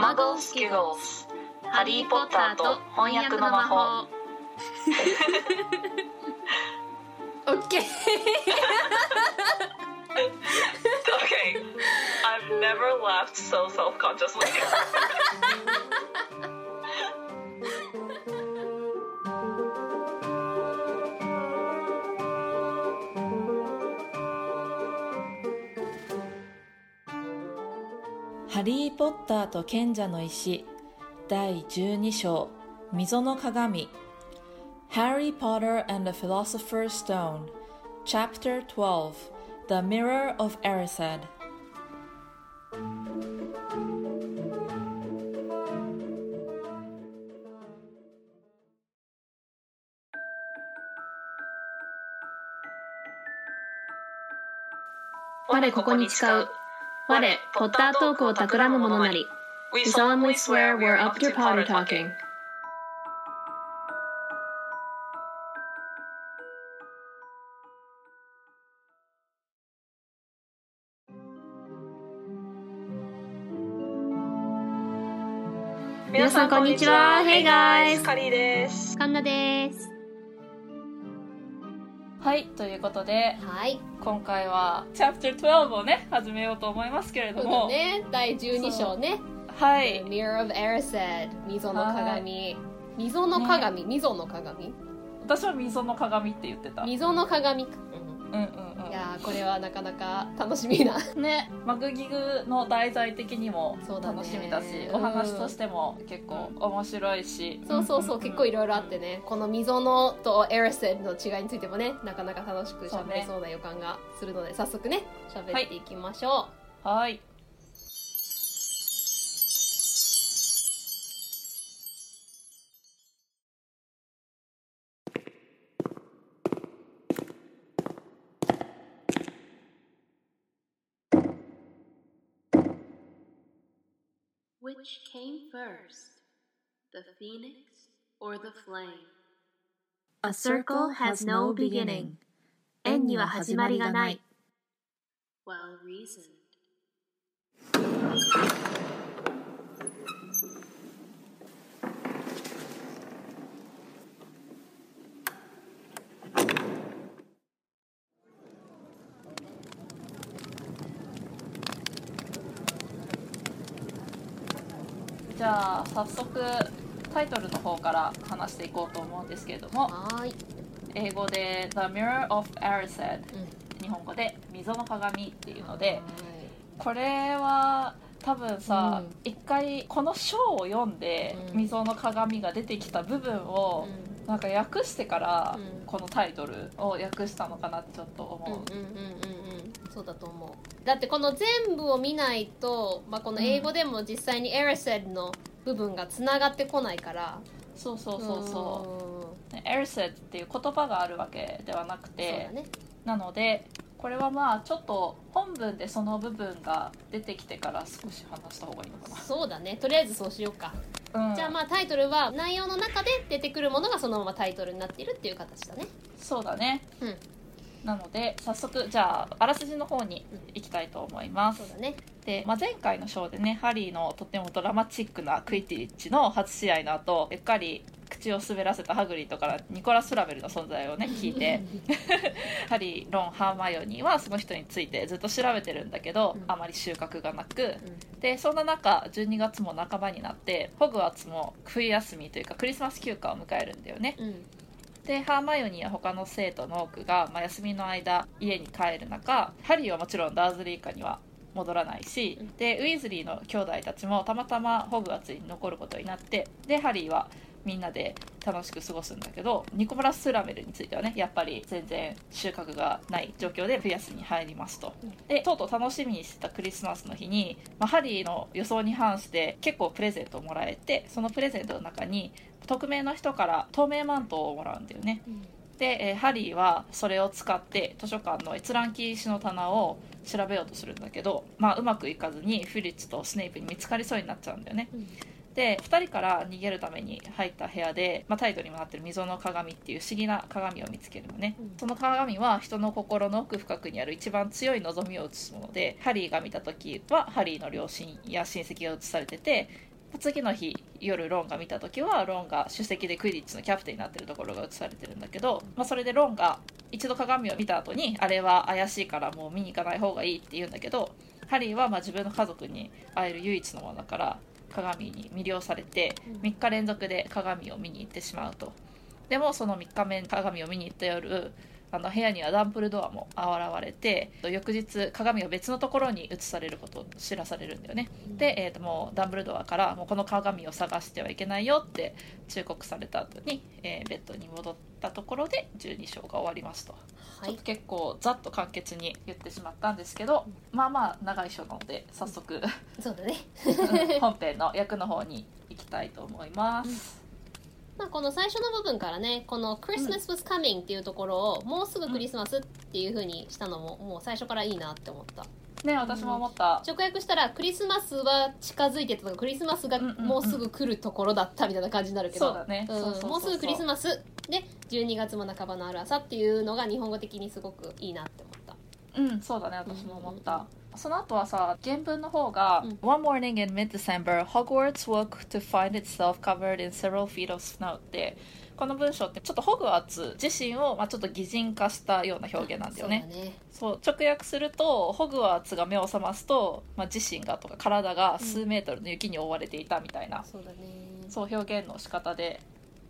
マゴスキュゴスハリー・ポッターと翻訳の魔法 OK Okay I've never laughed so self-consciously リー・ポッターと賢者の石第12章溝の鏡 Harry Potter and the Philosopher's Stone Chapter 12 The Mirror of Erised 我ここに誓う我ポッタートークを企む者なり We solemnly swear we're up to Potter talking 皆さんこんにちは Hey guys カリーです神田ですはいということではい。今回は Chapter 12をね始めようと思いますけれども、だね。第12章ね。はい。Mirror of Erised 溝の鏡。溝の鏡溝の鏡？私は溝の鏡って言ってた。うん溝の鏡か。うんうんいやーこれはなかなか楽しみな ねマグギグの題材的にも楽しみだしうん。お話としても結構面白いし、そうそうそう、んん。ん結構いろいろあってね。この溝のとエレステの違いについてもねなかなか楽しくそうね喋れそうな予感がするので、早速ね喋っていきましょはい。Which came first, the phoenix or the flame? A circle has no beginning. 円には始まりがない。 Well reasoned. じゃあ早速タイトルの方から話していこうと思うんですけれども。英語で「The Mirror of Erised うん」日本語で「溝の鏡」っていうのではこれは多分さ、うん。一回この章を読んで「うん。溝の鏡」が出てきた部分ーいをなんか訳してからうん。このタイトルを訳したのかなってちょっとうん思う。うんうんうんうんうん。そうだと思うだってこの全部を見ないと、まあ、この英語でも実際にエレセッの部分がつながってこないから。そうそうそうそう。うん。う。エルセッっていう言葉があるわけではなくそうてだね。なのでこれはまあちょっと本文でその部分が出てきてから少し話した方がいいのかそうだね。とりあえずそうしようか、な、うん、じゃあまあタイトルは内容の中で出てくるものがそのままタイトルになっているっていう形だね。そうだね。うんなので早速じゃああらすじの方に行きたいと思います。ね。で、まあ、前回のショーでねハリーのとてもドラマチックなクイティッチの初試合の後うっかり口を滑らせたハグリッドからニコラス・フラベルの存在をね聞いて ハリーロンハーマイオニーはその人についてずっと調べてるんだけど、うん。あまり収穫がなくでそんな中12月も半ばになってホグワーツも冬休みというかクリスマス休暇を迎えるんだよね。うんうんでハーマイオニーや他の生徒の多くが、まあ、休みの間家に帰る中ハリーはもちろんダーズリー家には戻らないし、うん。でウィズリーの兄弟たちもたまたまホグワーツに残ることになってでハリーはみんなで楽しく過ごすんだけどニコラス・スラメルについてはねやっぱり全然収穫がない状況で冬休みに入りますと。でとうとう楽しみにしてたクリスマスの日に、まあ、ハリーの予想に反して結構プレゼントをもらえてそのプレゼントの中に匿名の人から透明マントをもらうんだよね。で、えーハリーはそれを使って図書館の閲覧禁止の棚を調べようとするんだけど、まあ、うまくいかずにフィリッツとスネイプに見つかりそうになっちゃうんだよね。うんで2人から逃げるために入った部屋で、まあ、タイトルにもなってる溝の鏡っていう不思議な鏡を見つけるのね、うん。その鏡は人の心の奥深くにある一番強い望みを映すものでハリーが見た時はハリーの両親や親戚が映されてて次の日夜ロンが見た時はロンが首席でクイディッチのキャプテンになってるところが映されてるんだけど、まあ、それでロンが一度鏡を見た後にあれは怪しいからもう見に行かない方がいいって言うんだけどハリーはまあ自分の家族に会える唯一のものだから鏡に魅了されて3日連続で鏡を見に行ってしまうと。でもその3日目鏡を見に行った夜あの部屋にはダンブルドアも現れて翌日鏡が別のところに移されることを知らされるんだよね、で、えー、ともうダンブルドアからもうこの鏡を探してはいけないよって忠告された後に、えーベッドに戻ったところで12章が終わりますと、はい。ちょっと結構ざっと簡潔に言ってしまったんですけどまあまあ長い章なので早速そうだね。本編の役の方に行きたいと思います、まあこの最初の部分からねこの「Christmas was coming」っていうところをもうすぐクリスマスっていう風にしたのももう最初からいいなって思った。ね私も思った、直訳したらクリスマスは近づいてたとかクリスマスがうんうんうん。もうすぐ来るところだったみたいな感じになるけど。そうん。そうそうそうそう。もうすぐクリスマスで12月も半ばのある朝っていうのが日本語的にすごくいいなって思った。うん、そうだね、私も思った。その後はさ、原文の方が、うん。One morning in mid-December, Hogwarts woke to find itself covered in several feet of snow って、この文章ってちょっとホグワーツ自身を、まあ、ちょっと擬人化したような表現なんだよね。そうだね。直訳するとホグワーツが目を覚ますと、まあ、自身がとか体が数メートルの雪に覆われていたみたいな、そうだね。そう表現の仕方で、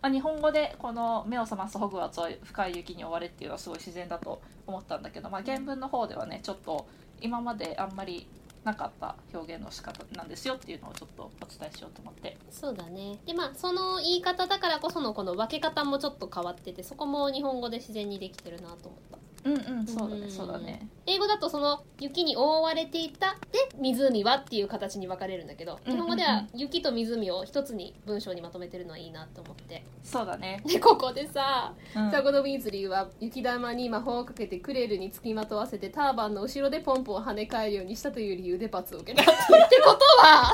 まあ、日本語でこの目を覚ますホグワーツは深い雪に覆われっていうのはすごい自然だと思ったんだけど、まあ、原文の方ではねちょっと今まであんまりなかった表現の仕方なんですよっていうのをちょっとお伝えしようと思って。そうだね。でまあその言い方だからこそのこの分け方もちょっと変わっててそこも日本語で自然にできてるなと思った。うんうんそうだうんねそうだね。英語だとその雪に覆われていたで湖はっていう形に分かれるんだけどうん日本語では雪と湖を一つに文章にまとめてるのはいいなと思って。そうだね、でここでさうん。双子のウィーズリーは雪玉に魔法をかけてクレルにつきまとわせてターバンの後ろでポンポンを跳ね返るようにしたという理由で罰を受けたってことは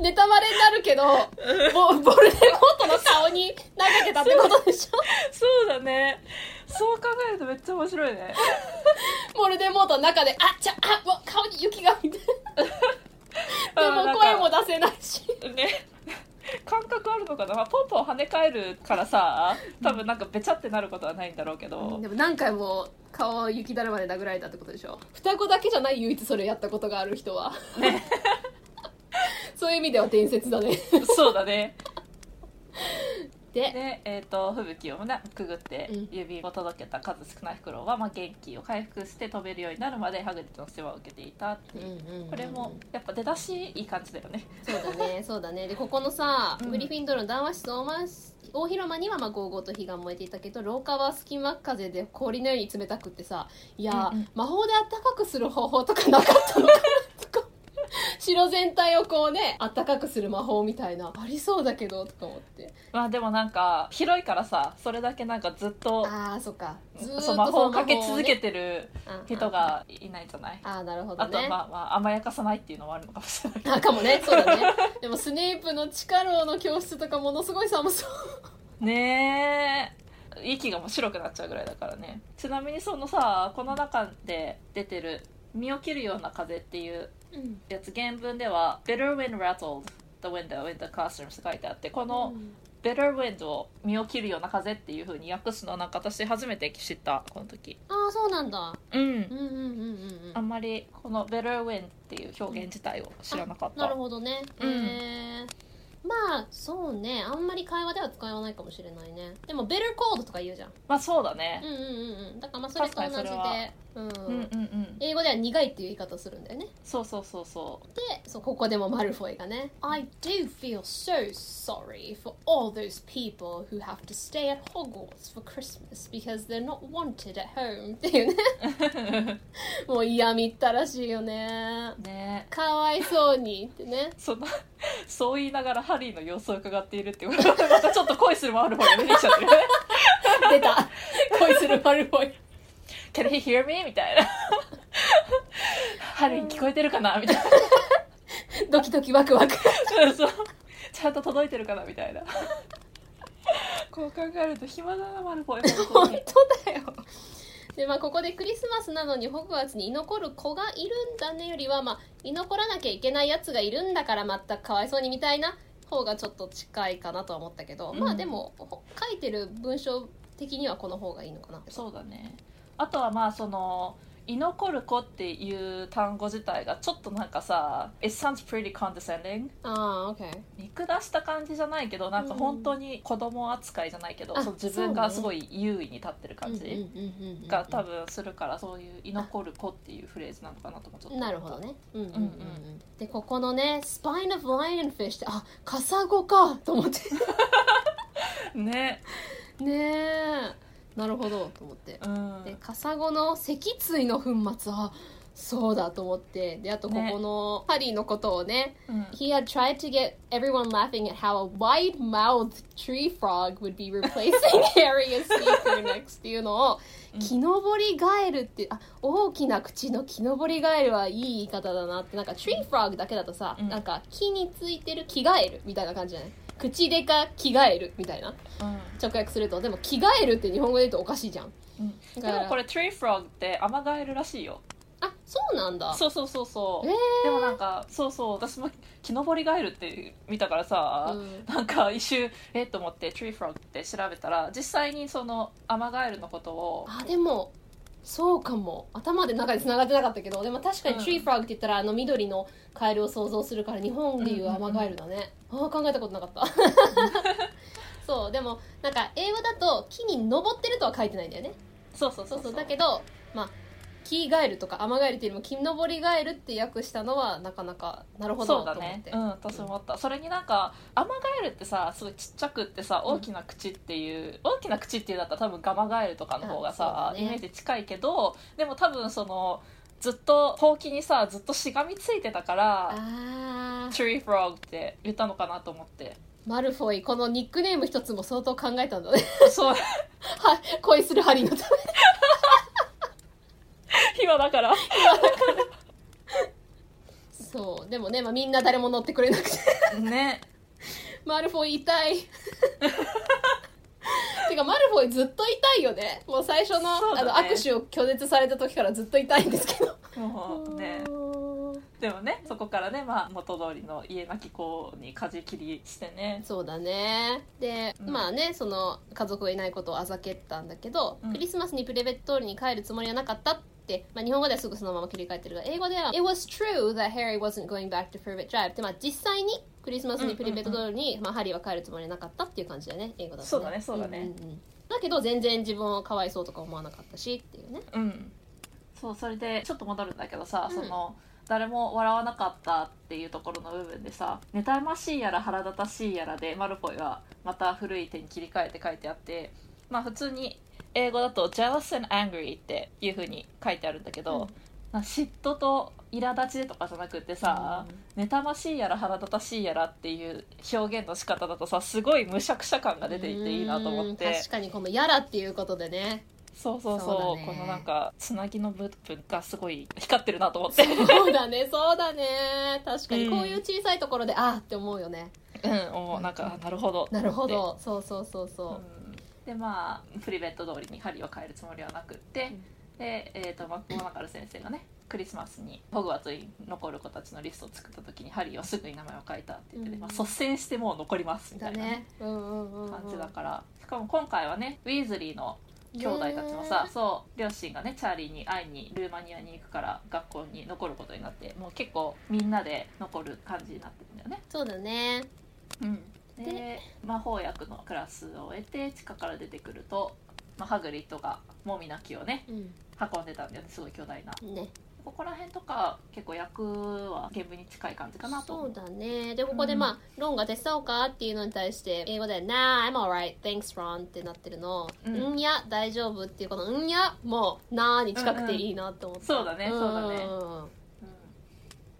ネタバレになるけどボボルデモートの顔に投げてたってことでしょ？そうだねそう考えるとめっちゃ面白いね。ボルデモートの中で「あちゃあわ顔に雪が」みたいなでも声も出せないし。ね。感覚あるのかな、まあ、ポンポン跳ね返るからさ多分なんかべちゃってなることはないんだろうけど、でも何回も顔を雪だるまで殴られたってことでしょ？双子だけじゃない唯一それやったことがある人は。ね。そういう意味では伝説だね。そうだねでで、えー、と吹雪を、ね、くぐってうん。指を届けた数少ないフクロウは、まあ、元気を回復して飛べるようになるまでハグリッドの世話を受けていたっていう、これもやっぱ出だしいい感じだよね。そうだねそうだね。でここのさ、うん。グリフィンドールの談話室大大広間にはまあゴーゴーと火が燃えていたけど廊下は隙間風で氷のように冷たくってさいや、うんうん。魔法で暖かくする方法とかなかったのかな 城全体をこうね暖かくする魔法みたいなありそうだけどとか思って。まあでもなんか広いからさそれだけなんかずっとああそっか。ずーっと魔法をかけ続けてるね。人がいないんじゃない？あああなるほどあとまあまあ甘やかさないっていうのもあるのかもしれないあかもねそうだねでもスネープの地下牢の教室とかものすごい寒そう。ねえ。息がもう白くなっちゃうぐらいだからね。ちなみにそのさこの中で出てる「身を切るような風」っていううん。やつ原文では「bitter wind rattled the window in the classroom」って書いてあってこの「bitter wind」を身を切るような風っていう風に訳すのなんか私初めて知ったこの時。ああそうなんだ。うん。うんうんうんうんうん。あんまりこの「bitter wind」っていう表現自体を知らなかった。なるほどね、うん。へえまあそうね。あんまり会話では使わないかもしれないね。でも「ベルコード」とか言うじゃん。まあそうだね。うんうんうんうん。だからまあそれと同じで、うん。うんうんうん。英語では苦いっていう言い方をするんだよね。そうそうそうそう。でそうここでもマルフォイがね「I do feel so sorry for all those people who have to stay at Hogwarts for Christmas because they're not wanted at home」っていうね。もう嫌みったらしいよね。ね。かわいそうにってね。そのそう言いながらハリーの様子を伺っているってまたちょっと恋するもある方が出てきちゃってる。ね出た。恋するマルフォイ Can he hear me? みたいな。ハリーに聞こえてるかな？みたいな。ドキドキワクワク。そうちゃんと届いてるかな？みたいな。こう考えると暇だなマルフォイ本当だよ。でまあここでクリスマスなのにホグワーツに居残る子がいるんだねよりはまあ居残らなきゃいけないやつがいるんだから全くかわいそうにみたいな方がちょっと近いかなとは思ったけど、うん。まあでもほ書いてる文章的にはこの方がいいのかなそうだねあとはまあその居残る子っていう単語自体がちょっとなんかさ It sounds pretty condescending ああ OK 見下した感じじゃないけどなんか本当に子供扱いじゃないけど、あその自分がすごい優位に立ってる感じじが多分するからそういう居残る子っていうフレーズなのかなともちょっと思った。なるほどね。うんうんうん、うん。うんうんでここのね「 Spine of lionfish」ってあカサゴかと思って。ね。ねえなるほど。と思って。うん。でカサゴの脊椎の粉末あそうだと思って。であとここのハリーのことをねうん。He had tried to get everyone laughing at how a wide-mouthed tree frog would be replacing Harry as speaker next っていうのを木登りガエルってあ大きな口の木登りガエルはいい言い方だなって。なんか tree frog だけだとさ、うん。なんか木についてる木ガエルみたいな感じじゃない？口でか木ガエルみたいな？直訳すると。でも木ガエルって日本語で言うとおかしいじゃん。うん。でもこれ tree frog ってアマガエルらしいよ。あそうなんだ。そうそうそうそう、えー。でもなんかそうそう私も木登りガエルって見たからさ、うん。なんか一周えっと思って tree frog って調べたら実際にそのアマガエルのことをあでもそうかも。頭で中で繋がってなかったけどでも確かにうん。tree frog って言ったらあの緑のカエルを想像するから日本でいうアマガエルだね、ああ考えたことなかった。そうでもなんか英語だと木に登ってるとは書いてないんだよね。そうそうそそう。うそうだけどまあ木ガエルとかアマガエルっていうよりも木登りガエルって訳したのはなかなかなるほどそうだと思って、ね。うん私も思った。それになんかアマガエルってさすごいちっちゃくってさうん。大きな口っていう、大きな口っていうだったら多分ガマガエルとかの方がさ、ね。イメージ近いけどでも多分そのずっとほうきにさずっとしがみついてたからああ tree frog って言ったのかなと思って。マルフォイこのニックネーム一つも相当考えたんだね。そう。はい恋するハリーのため 今だから。そうでもね、まあ、みんな誰も乗ってくれなくて。ね。マルフォイ痛い。てかマルフォイずっと痛いよね。もう最初の,、そうだね。あの握手を拒絶された時からずっと痛いんですけど。もうね。でもねそこからね、まあ、元通りの家なき子に舵切りしてね。そうだね。で、うん。まあねその家族がいないことをあざけったんだけど、うん。クリスマスにプレベット通りに帰るつもりはなかったって、まあ、日本語ではすぐそのまま切り替えてるが英語では「It was true that Harry wasn't going back to Privet Drive」って、まあ、実際にクリスマスにプレベット通りに、まあ、ハリーは帰るつもりはなかったっていう感じだよね英語だと、ね、そうだねそうだね。んんうん。だけど全然自分をかわいそうとか思わなかったしっていうね。うん。そうそれでちょっと戻るんだけどさ、うん。その誰も笑わなかったっていうところの部分でさ妬ましいやら腹立たしいやらでマルフォイはまた古い手に切り替えて書いてあってまあ普通に英語だと「jealous and angry」っていう風に書いてあるんだけど、な嫉妬と苛立ちとかじゃなくてさ、妬ましいやら腹立たしいやらっていう表現の仕方だとさすごいむしゃくしゃ感が出ていていいなと思って。うん確かにこの「やら」っていうことでね。そうそうそう。ね。このなんかつなぎの部分がすごい光ってるなと思って。そうだねそうだね。確かにうん。こういう小さいところで、ああって思うよね。うんもう。なんかあなるほどなるほど。そうそうそうてそう、うんでまあプリベット通りにハリーは帰るつもりはなくって、うん。で、えー、とマクゴナガル先生がねクリスマスにホグワーツに残る子たちのリストを作った時にハリーはすぐに名前を書いたって言ってて、うん。まあ、率先してもう残りますみたいなね。感じだから。しかも今回はねウィーズリーの兄弟たちもさ、ねそう両親がねチャーリーに会いにルーマニアに行くから学校に残ることになってもう結構みんなで残る感じになってるんだよね。そうだね。でで魔法薬のクラスを終えて地下から出てくると、まあ、ハグリッドがもみの木をねうん。運んでたんだよねすごい巨大な。ね。ここら辺とか結構役は原文に近い感じかなと。思そうだね。でここでうん。まあ、ロンが手伝おうかっていうのに対して英語で「Nah I'm alright thanks Ron」ってなってるの「ううんん、いや大丈夫」っていうこの「うんいや」もう「な」に近くていいなって思った、そうだねそうだね。んうん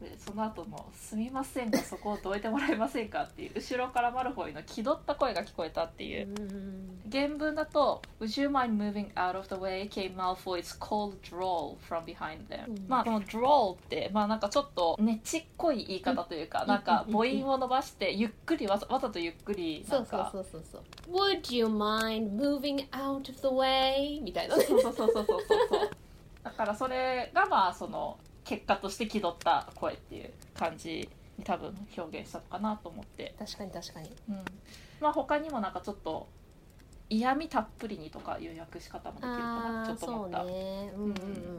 でそその後の「すみませんがそこをどいてもらえませんか?」っていう後ろからマルフォイの気取った声が聞こえたっていう。原文だと「Would you mind moving out of the way?" came Malfoy's cold drawl from behind them、うんまあこの drawl ってまあなんかちょっとねちっこい言い方というか、なんか母音を伸ばしてゆっくりわざわざとゆっくりそうんそうなかそうそうそう。Would you mind moving out of the way? みたいな。ねそうそうそうそうそうそう。だからそれがまあその結果として気取った声っていう感じに多分表現したのかなと思って、確かに確かに。うん、まあ他にもなんかちょっと嫌味たっぷりにとかいう訳し方もできるかなちょっと思った、ね。うんうんうんうん。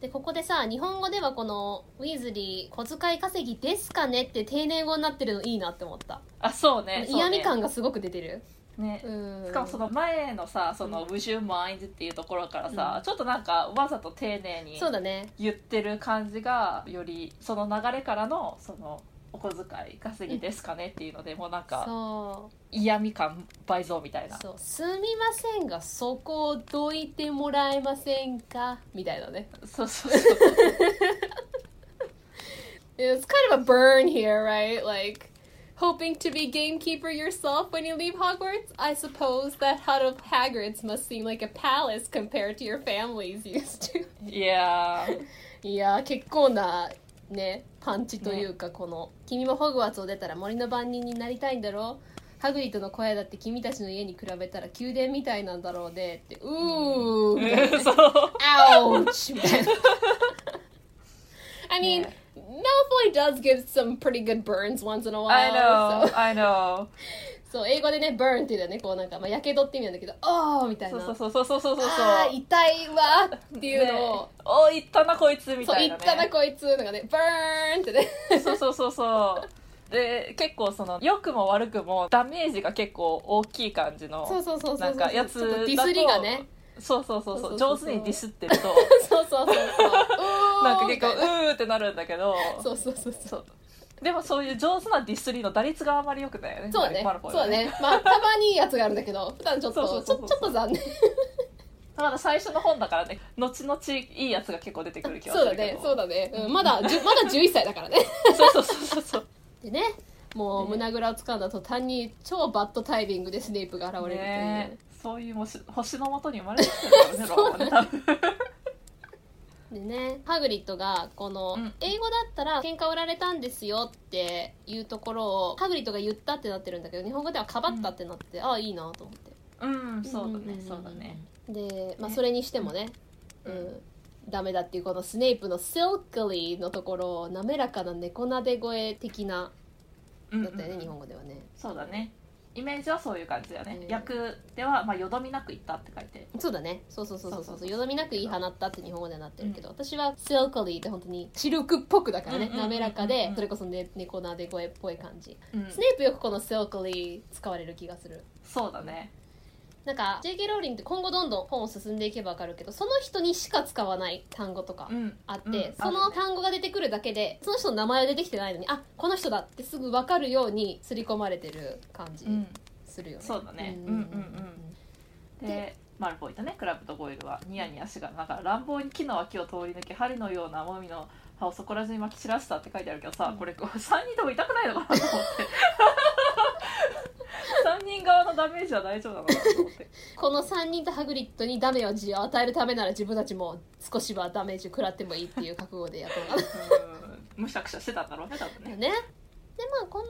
でここでさ日本語ではこのウィズリー小遣い稼ぎですかねって丁寧語になってるのいいなって思った、あそうね。そうね。嫌味感がすごく出てる。ねうん。しかもその前のさその「Would you mind?」っていうところからさ、ちょっとなんかわざと丁寧に言ってる感じがよりその流れからのそのお小遣い稼ぎですかねっていうのでもうなんかそ嫌味感倍増みたいうな。そう。すみませんがそこをどいてもらえませんか？みたいなね。そうそうそう。It's kind of a burn here, right? Like, hoping to be gamekeeper yourself when you leave Hogwarts? I suppose that hut of Hagrid's must seem like a palace compared to your family's used to. いやーいやー、結構な、ね、パンチというか、この、君もホグワーツを出たら森の番人になりたいんだろハグリッドの小屋だって君たちの家に比べたら宮殿みたいなんだろうねって、うーみたいなそう ouch みたいな I mean、ね Malfoy does give some pretty good burns once in a while I know so- I know. そう英語でね burn っていうのはねこうなんかまあやけどって意味なんだけどあーみたいな。そうそうそうそうそうそうそうあー痛いわっていうのを、ねおいったなこいつみそうたいなね。言ったなこいつのがね burn ってね。そうそうそうそう。で結構その良くも悪くもダメージが結構大きい感じのそうそうそうそうなんかやつちょっとディスりがね。そうそうそうそう。そうそうそう上手にディスってると。そうそうそうそう。うーなんか結構うーってなるんだけど。そうそうそうそう。でもそういう上手なディスりの打率があまり良くないよね。そうだねマそうだね。まあたまにいいやつがあるんだけど 普段ちょっとそうそうそうそう。ちょちょっと残念まだ最初の本だからね。後々いいやつが結構出てくる気がすそうだるけどね。そうだね、うん、まだ じゅまだ11歳だからね。そうそうそうそう。でねもうね。胸ぐらを掴んだ途端に超バッドタイミングでスネイプが現れるという。ねねそういう星星のもとに生まれてきてるからねローはね多分 でね。ハグリッドがこの、うん。英語だったら喧嘩売られたんですよっていうところをハグリッドが言ったってなってるんだけど日本語ではかばったってなって、ああいいなと思って。うんそうだんん。そうだね。で、まあ、ね。それにしてもね、ううん。んダメだっていうこのスネイプの「シルクリー」のところを滑らかな猫なで声的なうんだったよね、うん日本語ではね。そうだねイメージはそういう感じだよね、うん。役では、まあ、よどみなく言ったって書いて。そうだね。そうそうそうそうそそうそうそうう。よどみなく言い放ったって日本語ではなってるけど、私は「シルクリー」って本当にシルクっぽくだからね、うんうんうんうん滑らかでそれこそ、ね、猫なで声っぽい感じ。うん。スネイプよくこの「シルクリー」使われる気がする。そうだねなんか JK ローリングって今後どんどん本を進んでいけば分かるけどその人にしか使わない単語とかうん。あって、うん。その単語が出てくるだけでその人の名前は出てきてないのにあこの人だってすぐ分かるように刷り込まれてる感じうん。するよね、そうだね。んうんうんでマルフォイとね。クラブとゴイルはニヤニヤしがなんか乱暴に木の脇を通り抜け針のようなもみの葉をそこら中に撒き散らしたって書いてあるけどさ、これ3人とも痛くないのかなと思って。3人側のダメージは大丈夫なのかなと思って。この3人とハグリッドにダメージを与えるためなら自分たちも少しはダメージを食らってもいいっていう覚悟でやったのかなうん。むしゃくしゃしてたんだろうね多分ね。ねでまあこの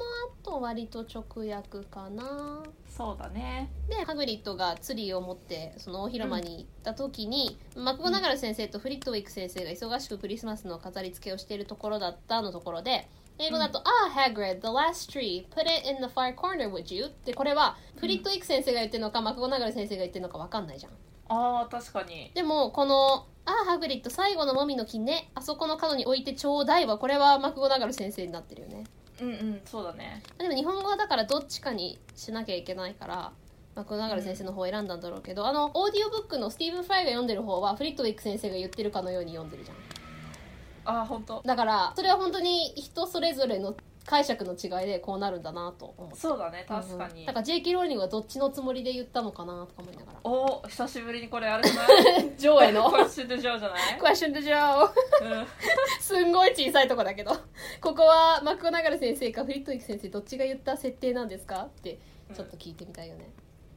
後割と直訳かな。そうだね。でハグリッドがツリーを持ってその大広間に行った時に、マクゴナガル先生とフリットウィック先生が忙しくクリスマスの飾り付けをしているところだったのところで英語だと「ああ、Hagrid, the last tree, put it in the far corner, would you?」ってこれはフリットウィック先生が言ってるのか、マクゴナガル先生が言ってるのか分かんないじゃん。あー確かに。でもこの「ああハグリッド最後のもみの木ねあそこの角に置いてちょうだい」はこれはマクゴナガル先生になってるよねうんうんそうだね。でも日本語はだからどっちかにしなきゃいけないからマクゴナガル先生の方を選んだんだろうけど、あのオーディオブックのスティーブン・フライが読んでる方はフリットウィック先生が言ってるかのように読んでるじゃん。あー本当だからそれは本当に人それぞれの解釈の違いでこうなるんだなと思うそうだね確かに、うんだから J.K. ローリングはどっちのつもりで言ったのかなとか思いながら。お久しぶりにこれあれじゃない？ジョーへの？これシュドジョーじゃない、クエスチョンでジョーうん。すんごい小さいとこだけど。ここはマクゴナガル先生かフリットニック先生どっちが言った設定なんですか？ってちょっと聞いてみたいよね、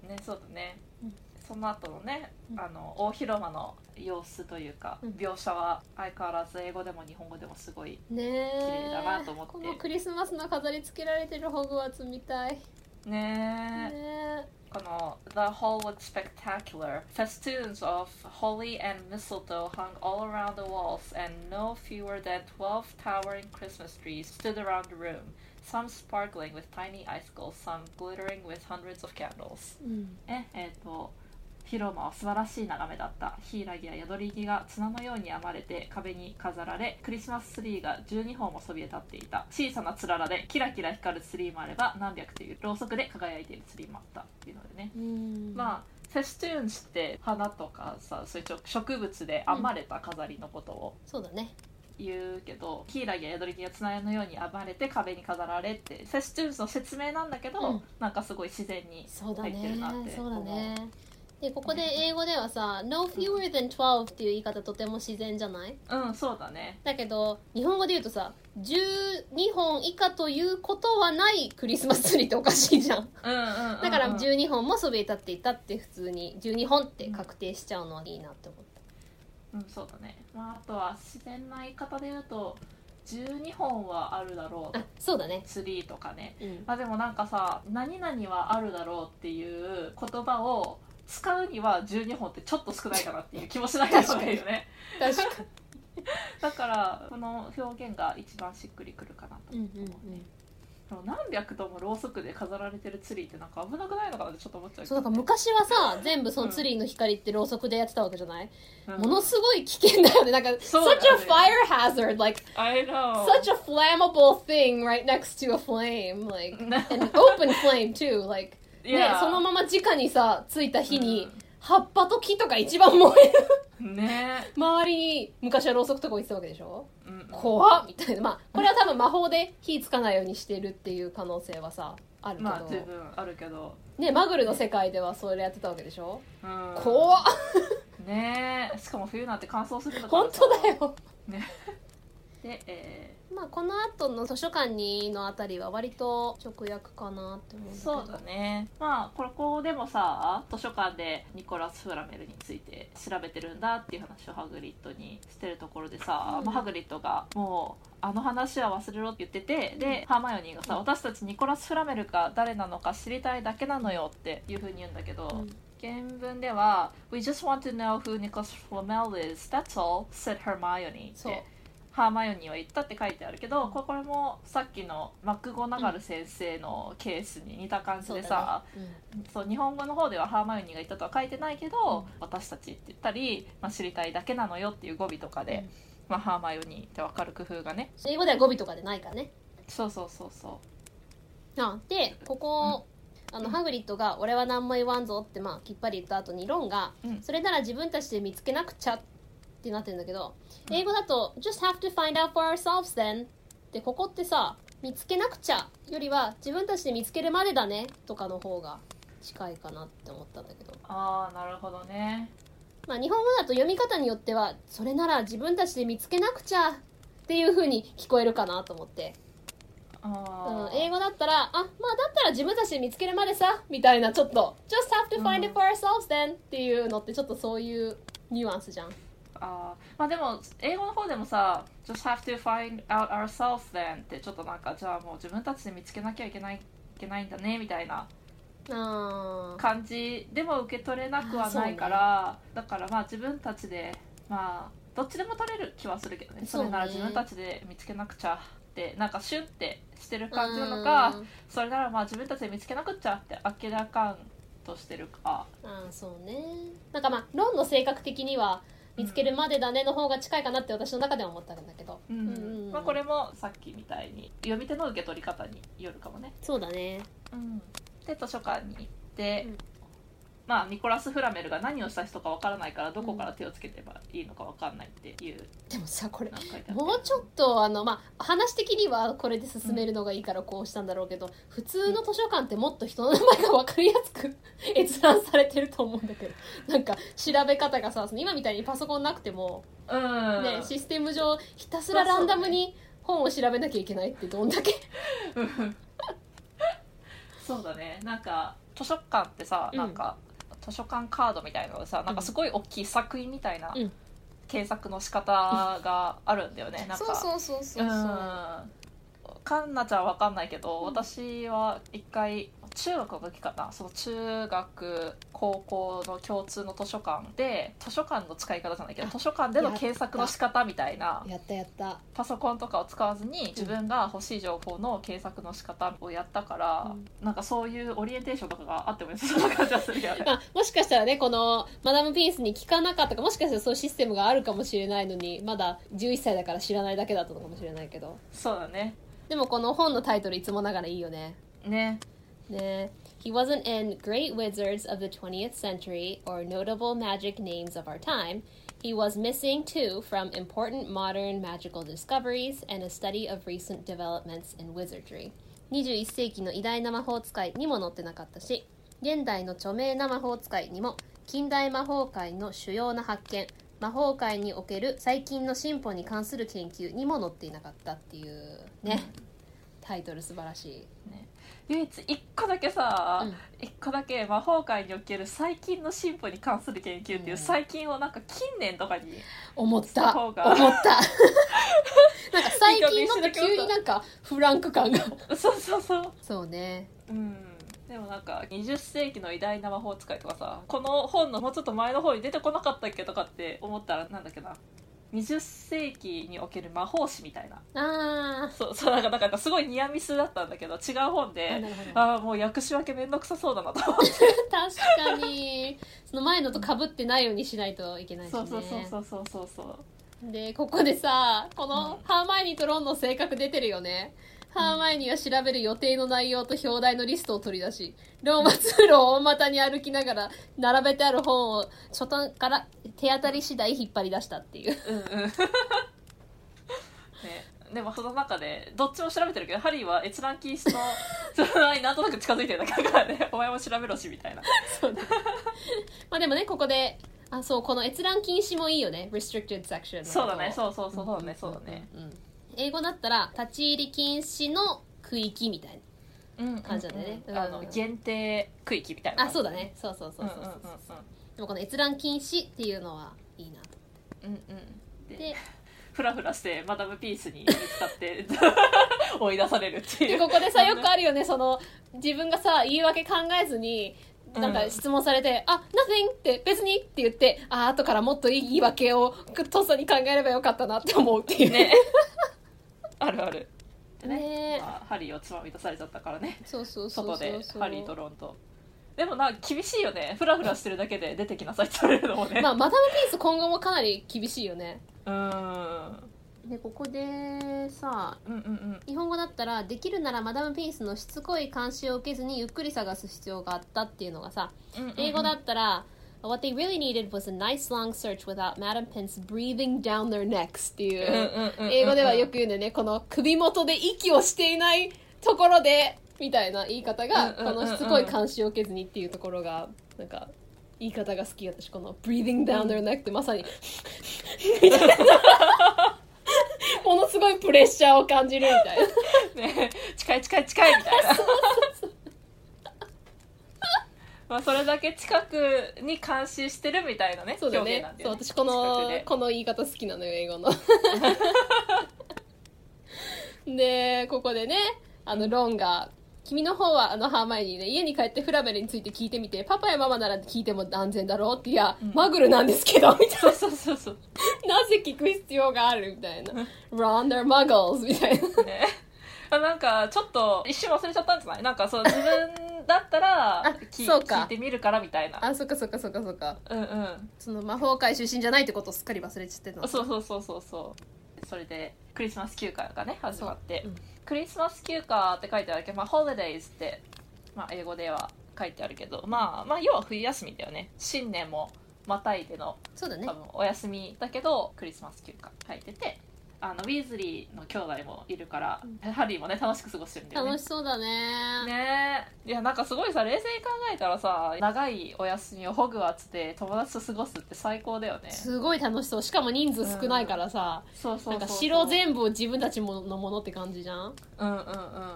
ねそうだね、うんその後のね、うんあの大広間の様子というか、うん描写は相変わらず英語でも日本語でもすごいねえ綺麗だなと思ってこのクリスマスの飾り付けられてるホグワーツみたいねねえこの「The hall was spectacular festoons of holly and mistletoe hung all around the walls and no fewer than 12 towering Christmas trees stood around the room some sparkling with tiny icicles some glittering with hundreds of candles うんええーと広間は素晴らしい眺めだったヒイラギやヤドリギが綱のように編まれて壁に飾られクリスマスツリーが12本もそびえ立っていた。小さなつららでキラキラ光るツリーもあれば何百というろうそくで輝いているツリーもあったっていうのでね、うん。まあフェストゥーンズって花とかさそういう植物で編まれた飾りのことをそうだね。言うけど、ヒイラギやヤドリギが綱のように編まれて壁に飾られってフェストゥーンズの説明なんだけど、うん。なんかすごい自然にそうだ入ってるなってねそうだ思うねでここで英語ではさ「no fewer than 12」っていう言い方とても自然じゃない？うんそうだね。だけど日本語で言うとさ12本以下ということはないクリスマスツリーっておかしいじゃん。うんうんうんうん。だから12本もそびえ立っていたって普通に12本って確定しちゃうのはいいなって思った。うんそうだね。まああとは自然な言い方で言うと12本はあるだろう。あそうだね。ツリーとかね。うん。まあでもなんかさ何々はあるだろうっていう言葉を使うには12本ってちょっと少ないかなっていう気もしないでもないよね確かだからこの表現が一番しっくりくるかなとに、う思う、んうんうん、何百ともろうそくで飾られてるツリーってなんか危なくないのかなってちょっと思っちゃうそうだから昔はさ全部そのツリーの光ってろうそくでやってたわけじゃない、うん。ものすごい危険だよね。なんかそうだ such よ a ね fire hazard like I know such a flammable thing right next to a flame like an open flame too like ねそのまま直にさついた火に、葉っぱと木とか一番燃える。ね。周りに昔はろうそくとか置いてたわけでしょ？うん。うん怖っ。みたいな。まあこれは多分魔法で火つかないようにしてるっていう可能性はさあるけど、まあ十分あるけど、ねマグルの世界ではそれやってたわけでしょ、うん、怖っ。ねえ。しかも冬なんて乾燥するんだから本さ当だよ。で、えまあこの後の図書館にのあたりは割と直訳かなって思うんだーけど。そうだね。まあここでもさ図書館でニコラス・フラメルについて調べてるんだっていう話をハグリッドにしてるところでさ、うん。まあハグリッドがもうあの話は忘れろって言っててでハーマイオニーがさ、うん私たちニコラス・フラメルが誰なのか知りたいだけなのよっていうふうに言うんだけど、うん。原文では「We just want to know who Nicholas Flamel is, that's all," said Hermione っそう。てハーマイオニーは言ったって書いてあるけどここれもさっきのマクゴナガル先生のケースに似た感じでさ、そうだね。そう日本語の方ではハーマイオニーが言ったとは書いてないけど、私たちって言ったり、まあ、知りたいだけなのよっていう語尾とかで、うん。まあ、ハーマイオニーって分かる工夫がね。うん英語では語尾とかでないからね。そうそうそうそあでここ、あのハグリッドが「俺は何も言わんぞ」ってまあきっぱり言った後にロンが「うん。それなら自分たちで見つけなくちゃ」ってなってるんだけど英語だと「just have to find out for ourselves then」でここってさ「見つけなくちゃ」よりは「自分たちで見つけるまでだね」とかの方が近いかなって思ったんだけど。うああなるほどね。まあ日本語だと読み方によっては「それなら自分たちで見つけなくちゃ」っていう風に聞こえるかなと思って。あうんー、英語だったら「あまあだったら自分たちで見つけるまでさ」みたいなちょっと「just have to find it for ourselves then」っていうのってちょっとそういうニュアンスじゃんあーまあでも英語の方でもさ「just have to find out ourselves then」ってちょっとなんかじゃあもう自分たちで見つけなきゃいけないいけないんだねみたいな感じでも受け取れなくはないから、だからまあ自分たちでまあどっちでも取れる気はするけどね。それなら自分たちで見つけなくちゃってなんかシュッてしてる感じなのかうん。それならまあ自分たちで見つけなくっちゃって明らかんとしてるか。あーそうね。なんかまあロンの性格的には見つけるまでだねの方が近いかなって私の中では思ったんだけど、うん。うんうんまあ、これもさっきみたいに読み手の受け取り方によるかもね。そうだね。うん、で図書館に行って、うんまあ、ニコラス・フラメルが何をした人かわからないからどこから手をつければいいのかわかんないっていう。でもさこれもうちょっとあの、まあ、話的にはこれで進めるのがいいからこうしたんだろうけど、普通の図書館ってもっと人の名前が分かりやすく 閲覧されてると思うんだけどなんか調べ方がさ今みたいにパソコンなくても、うん、ね、システム上ひたすらランダムに本を調べなきゃいけないってどんだけ。そうだね。なんか図書館ってさ、うんなん。か図書館カードみたいなのでさなんかすごい大きい作品みたいなうん。検索の仕方があるんだよね、なんか。そうそうそううん。かんなちゃんは分かんないけど、私は一回中学の時かなその中学高校の共通の図書館で図書館の使い方じゃないけどあ図書館での検索の仕方みたいなやったやった。パソコンとかを使わずに自分が欲しい情報の検索の仕方をやったから、なんかそういうオリエンテーションとかがあっても良さそうな感じがするよね。ま あ、もしかしたらねこのマダム・ピースに聞かなかったかもしかしたらそういうシステムがあるかもしれないのにまだ11歳だから知らないだけだったのかもしれないけど。そうだね。でもこの本のタイトルいつもながらいいよね。ねね He wasn't in Great Wizards of the 20th Century or notable magic names of our time. He was missing too from important modern magical discoveries and a study of recent developments in wizardry. 21世紀の偉大な魔法使いにも載ってなかったし、現代の著名な魔法使いにも、近代魔法界の主要な発見、魔法界における最近の進歩に関する研究にも載っていなかったっていうね、タイトル素晴らしい。唯一一個だけさうん。一、個だけ魔法界における最近の進歩に関する研究っていう、うん。最近をなんか近年とかに思っしたた方が。思った。なんか最近のって急になんかフランク感が。そうそうそう。そうね。うん。でもなんか20世紀の偉大な魔法使いとかさこの本のもうちょっと前の方に出てこなかったっけとかって思ったらなんだっけな20世紀における魔法師みたいな。あそうそうなんかなんかすごいニアミスだったんだけど違う本ーであああもう訳し分けめんどくさそうだなと思って。確かに。その前のとかぶってないようにしないといけないしね。そうそうそうそうそうそうでここでさこのうんハーマイニーとロンの性格出てるよね、ハーマイニーは調べる予定の内容と表題のリストを取り出しローマ通路を大股に歩きながら並べてある本を書端から手当たり次第引っ張り出したっていう。うんうん。ねでもその中でどっちも調べてるけどハリーは閲覧禁止の そのになんとなく近づいてるだけだからね。お前も調べろしみたいな。そうね。まあでもねここであそうこの閲覧禁止もいいよね。Restricted section の。そうだね。そうそうそう。そうだね。そうだね。うんうん英語だったら立ち入り禁止の区域みたいうん感じなんだよね。うんあのうん限定区域みたいな。なあそうだね。そうそうそうそうそう,、でもこの閲覧禁止っていうのはいいなとうんうんうんうん。ででフラフラしてマダムピースに見つかって 追い出されるっていう。でここでさよくあるよね。その自分がさ言い訳考えずになんか質問されて「あ nothing」って別にって言ってあ後からもっといい言い訳をとっさに考えればよかったなって思うっていう。ねあるある。でね。ねまあ、ハリーをつまみ出されちゃったからね。そうそうそう外そう。でハリーとロンと。でもな厳しいよね。フラフラしてるだけで出てきなさいって言われるのもね、まあマダムピース今後もかなり厳しいよね。うでここでさうんうんうん。日本語だったらできるならマダム・ピースのしつこい監視を受けずにゆっくり探す必要があったっていうのがさうんうんうん。英語だったら What they really needed was a nice long search without Madam Pence breathing down their necks っていう英語ではよく言うんだよねこの首元で息をしていないところでみたいな言い方がこのしつこい監視を受けずにっていうところがなんか言い方が好き私この breathing down their neck ってまさに ものすごいプレッシャーを感じるみたいな。ね近い近い近いみたいな まあそれだけ近くに監視してるみたいなねそうだ表現ねなんだよね。そう私こ近のこの言い方好きなのよ英語の。でここでねあのロンが「君の方はあのハーマイニーね家に帰ってフラベルについて聞いてみてパパやママなら聞いても安全だろうっていや、うん。マグルなんですけどみたいそうそうそうそう。ななぜ聞く必要があるみたいな。Ron they're muggles みたいな。ね。あなんかちょっと一瞬忘れちゃったんじゃない？なんかそう自分だったらあ聞そうか。聞いてみるからみたいな。あそっかそっかそっかそっか。うんうん。その魔法界出身じゃないってことをすっかり忘れちゃってたの。そうそうそうそうそう。それでクリスマス休暇がね始まって、う。ん。クリスマス休暇って書いてあるけど、まあ、ホリデイズって、まあ、英語では書いてあるけどまあまあ要は冬休みだよね。新年もまたいでのそうだね。多分お休みだけどクリスマス休暇書いててあのウィーズリーの兄弟もいるから、ハリーもね楽しく過ごしてるんだよね。楽しそうだね。ね。えいやなんかすごいさ冷静に考えたらさ長いお休みをホグワーツで友達と過ごすって最高だよね。すごい楽しそう。しかも人数少ないからさ、そうそうそうなんか城全部自分たちものものって感じじゃん？うんうん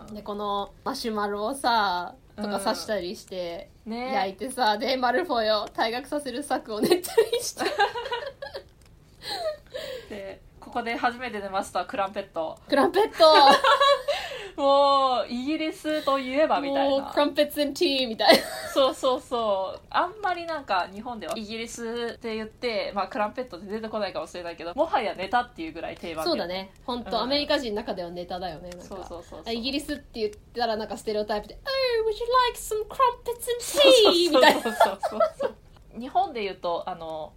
うん。でこのマシュマロをさとか刺したりして、ね。焼いてさでマルフォイを退学させる策を練ったりして。でここで初めて出ましたクランペット。クランペット。もうイギリスといえばみたいな。クランペッツ and tea みたいな。そうそうそう。あんまりなんか日本ではイギリスって言って、まあ、クランペットって出てこないかもしれないけどもはやネタっていうぐらい定番で。そうだね。本当、うん。アメリカ人の中ではネタだよねそうそうそうイギリスって言ったらなんかステレオタイプで「Oh, would you like some crumpets and tea?」みたいなそうそうそうそう。日本で言うとあの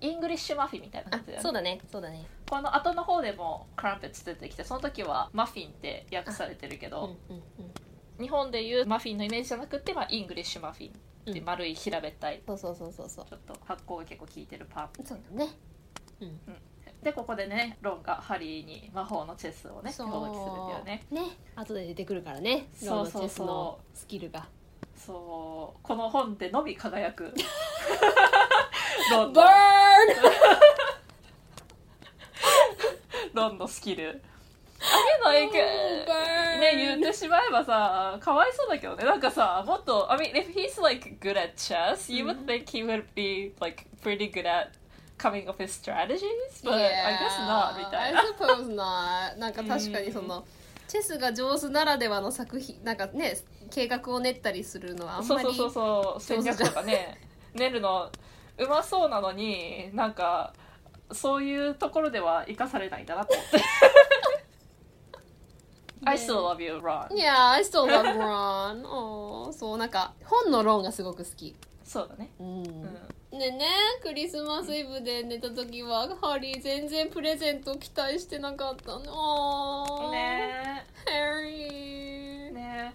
イングリッシュマフィンみたいな感じだよね。そうだね。そうだね。この後の方でもクランペット出てきてその時はマフィンって訳されてるけうんど、うんうん。日本でいうマフィンのイメージじゃなくて、まあ、イングリッシュマフィンってうん丸い平べったい。そうそうそうそうそう。ちょっと発酵が結構効いてるパンそうだね。でここでねロンがハリーに魔法のチェスをねそう攻撃するんだよねね。後で出てくるからね。ロそうそうそうーのチェスのスキルが。そう。この本でのみ輝く ロンバのーンロンのスキルあれのね言ってしまえばさかわいそうだけどねなんかさもっと I mean if he's like good at chess you would think he would be like pretty good at coming up with strategies but I guess not みたいな I suppose not なんか確かにそのチェスが上手ならではの作品なんかね計画を練ったりするのはあんまりそうそうそうそう戦略とかね練るのうまそうなのになんかそういうところでは生かされないんだなと思って I still love you Ron Yeah, I still love Ron. お ーそうなんか本のロンがすごく好き。そうだねうん。うんでね、クリスマスイブで寝た時はハリー全然プレゼント期待してなかったの。ねハリー。ね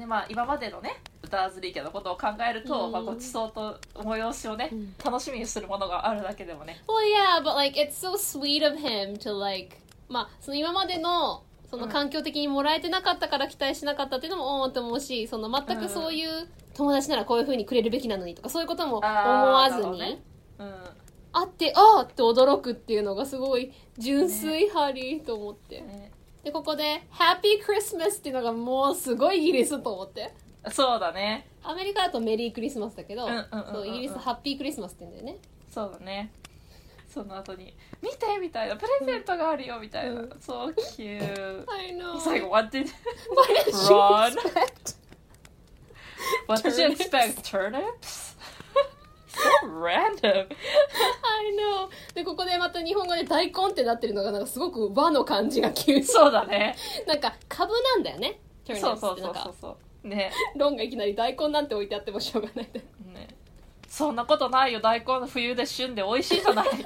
ねまあ今までのねダーズリー家のことを考えると、うん。まあ、ごちそうと催しをね、うん。楽しみにするものがあるだけでもね。Well, yeah, but like it's so sweet of him to like まあその今までのその環境的にもらえてなかったから期待しなかったっていうのもおーって思うしその全くそういう友達ならこういう風にくれるべきなのにとかそういうことも思わずに、ね。うん。あってあーって驚くっていうのがすごい純粋ハリーと思って、ねでここで「Happy Christmas」っていうのがもうすごいイギリスと思って。そうだね。アメリカだとメリークリスマスだけど、うんうんうんうんそうイギリスハッピークリスマスって言うんだよね。そうだね。その後に「見て!」みたいな「プレゼントがあるよ」みたいな。うん「そう cute」I know 最後 What did What did you expect? What did you expect? Turnips? So random. I know. でここでまた日本語で大根ってなってるのがなんかすごく和の感じが急に。そうだね。なんか株なんだよね。そうそうそうんそう。そうね。ロンがいきなり大根なんて置いてあってもしょうがないでね。そんなことないよ。大根冬で旬で美味しいじゃない。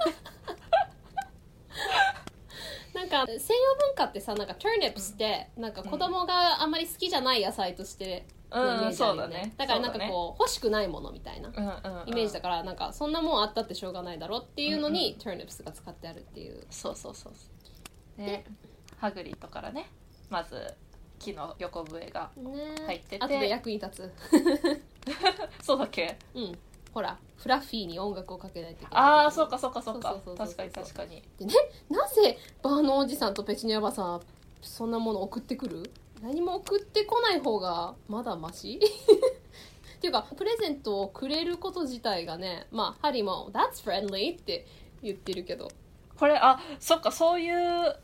なんか西洋文化ってさなんか turnips ってなんか子供があんまり好きじゃない野菜としてうんそうだね。だからなんかこう欲しくないものみたいなイメージだからなんかそんなもんあったってしょうがないだろっていうのに turnips が使ってあるっていう。そうそうそうそう。でハグリッドからね。まず木の横笛がね。入ってて。後で役に立つ。そうだっけ？うん。ほらフラッフィーに音楽をかけないといけないああそうかそうかそうか。確かに確かに。でねなぜバーのおじさんとペチニアバさんはそんなもの送ってくる？何も送ってこない方がまだマシ？っていうかプレゼントをくれること自体がねまあハリーも「That's friendly」って言ってるけど。これあそっかそういう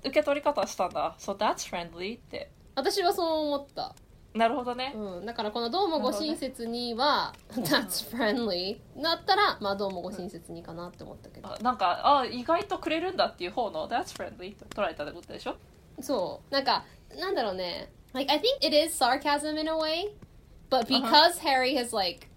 受け取り方したんだ。そう That's friendly って。私はそう思った、なるほどね、うん、だからこの「どうもご親切に」は「That's friendly」だったらまあどうもご親切にかなって思ったけど。あなんかあ意外とくれるんだっていう方の That's friendly と捉えたってことでしょ？そう。なんかなんだろうね like I think it is sarcasm in a way but because Harry has like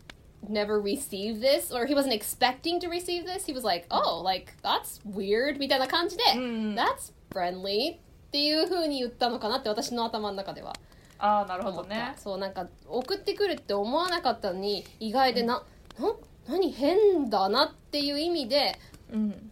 never received this or he wasn't expecting to receive this he was like oh like that's weird みたいな感じで、うん that's friendly っていう風に言ったのかなって私の頭の中ではああなるほどねそうなんか送ってくるって思わなかったのに意外でな、な何変だなっていう意味でうん、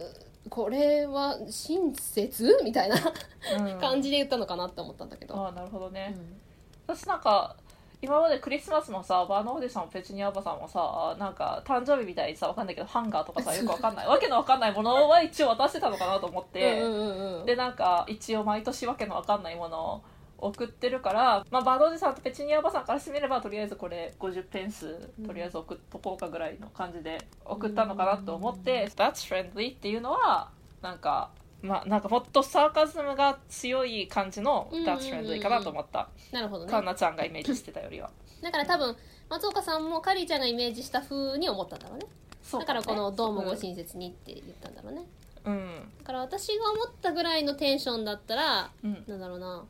これは親切？みたいなうん、感じで言ったのかなって思ったんだけど、ああなるほどね、うん。私なんか今までクリスマスもさバーノーディさんもペチュニアおばさんもさなんか誕生日みたいにさわかんないけどハンガーとかさよくわかんない。わけのわかんないものは一応渡してたのかなと思って、うんうんうんうん。でなんか一応毎年わけのわかんないものを送ってるから、まあ、バードおじさんとペチュニアおばさんからしてみればとりあえずこれ50ペンスとりあえず送っとこうかぐらいの感じで送ったのかなと思って「That's friendly」っていうのはなんか。まあ、なんかもっとサーカズムが強い感じの「うんうんうん That's friendly」かなと思った。なるほどね。カンナちゃんがイメージしてたよりは。だから多分松岡さんもカリーちゃんがイメージした風に思ったんだろうね。そうだからこの「どうもごうん親切に」って言ったんだろうね。うん。だから私が思ったぐらいのテンションだったらうん。なんだろうな。う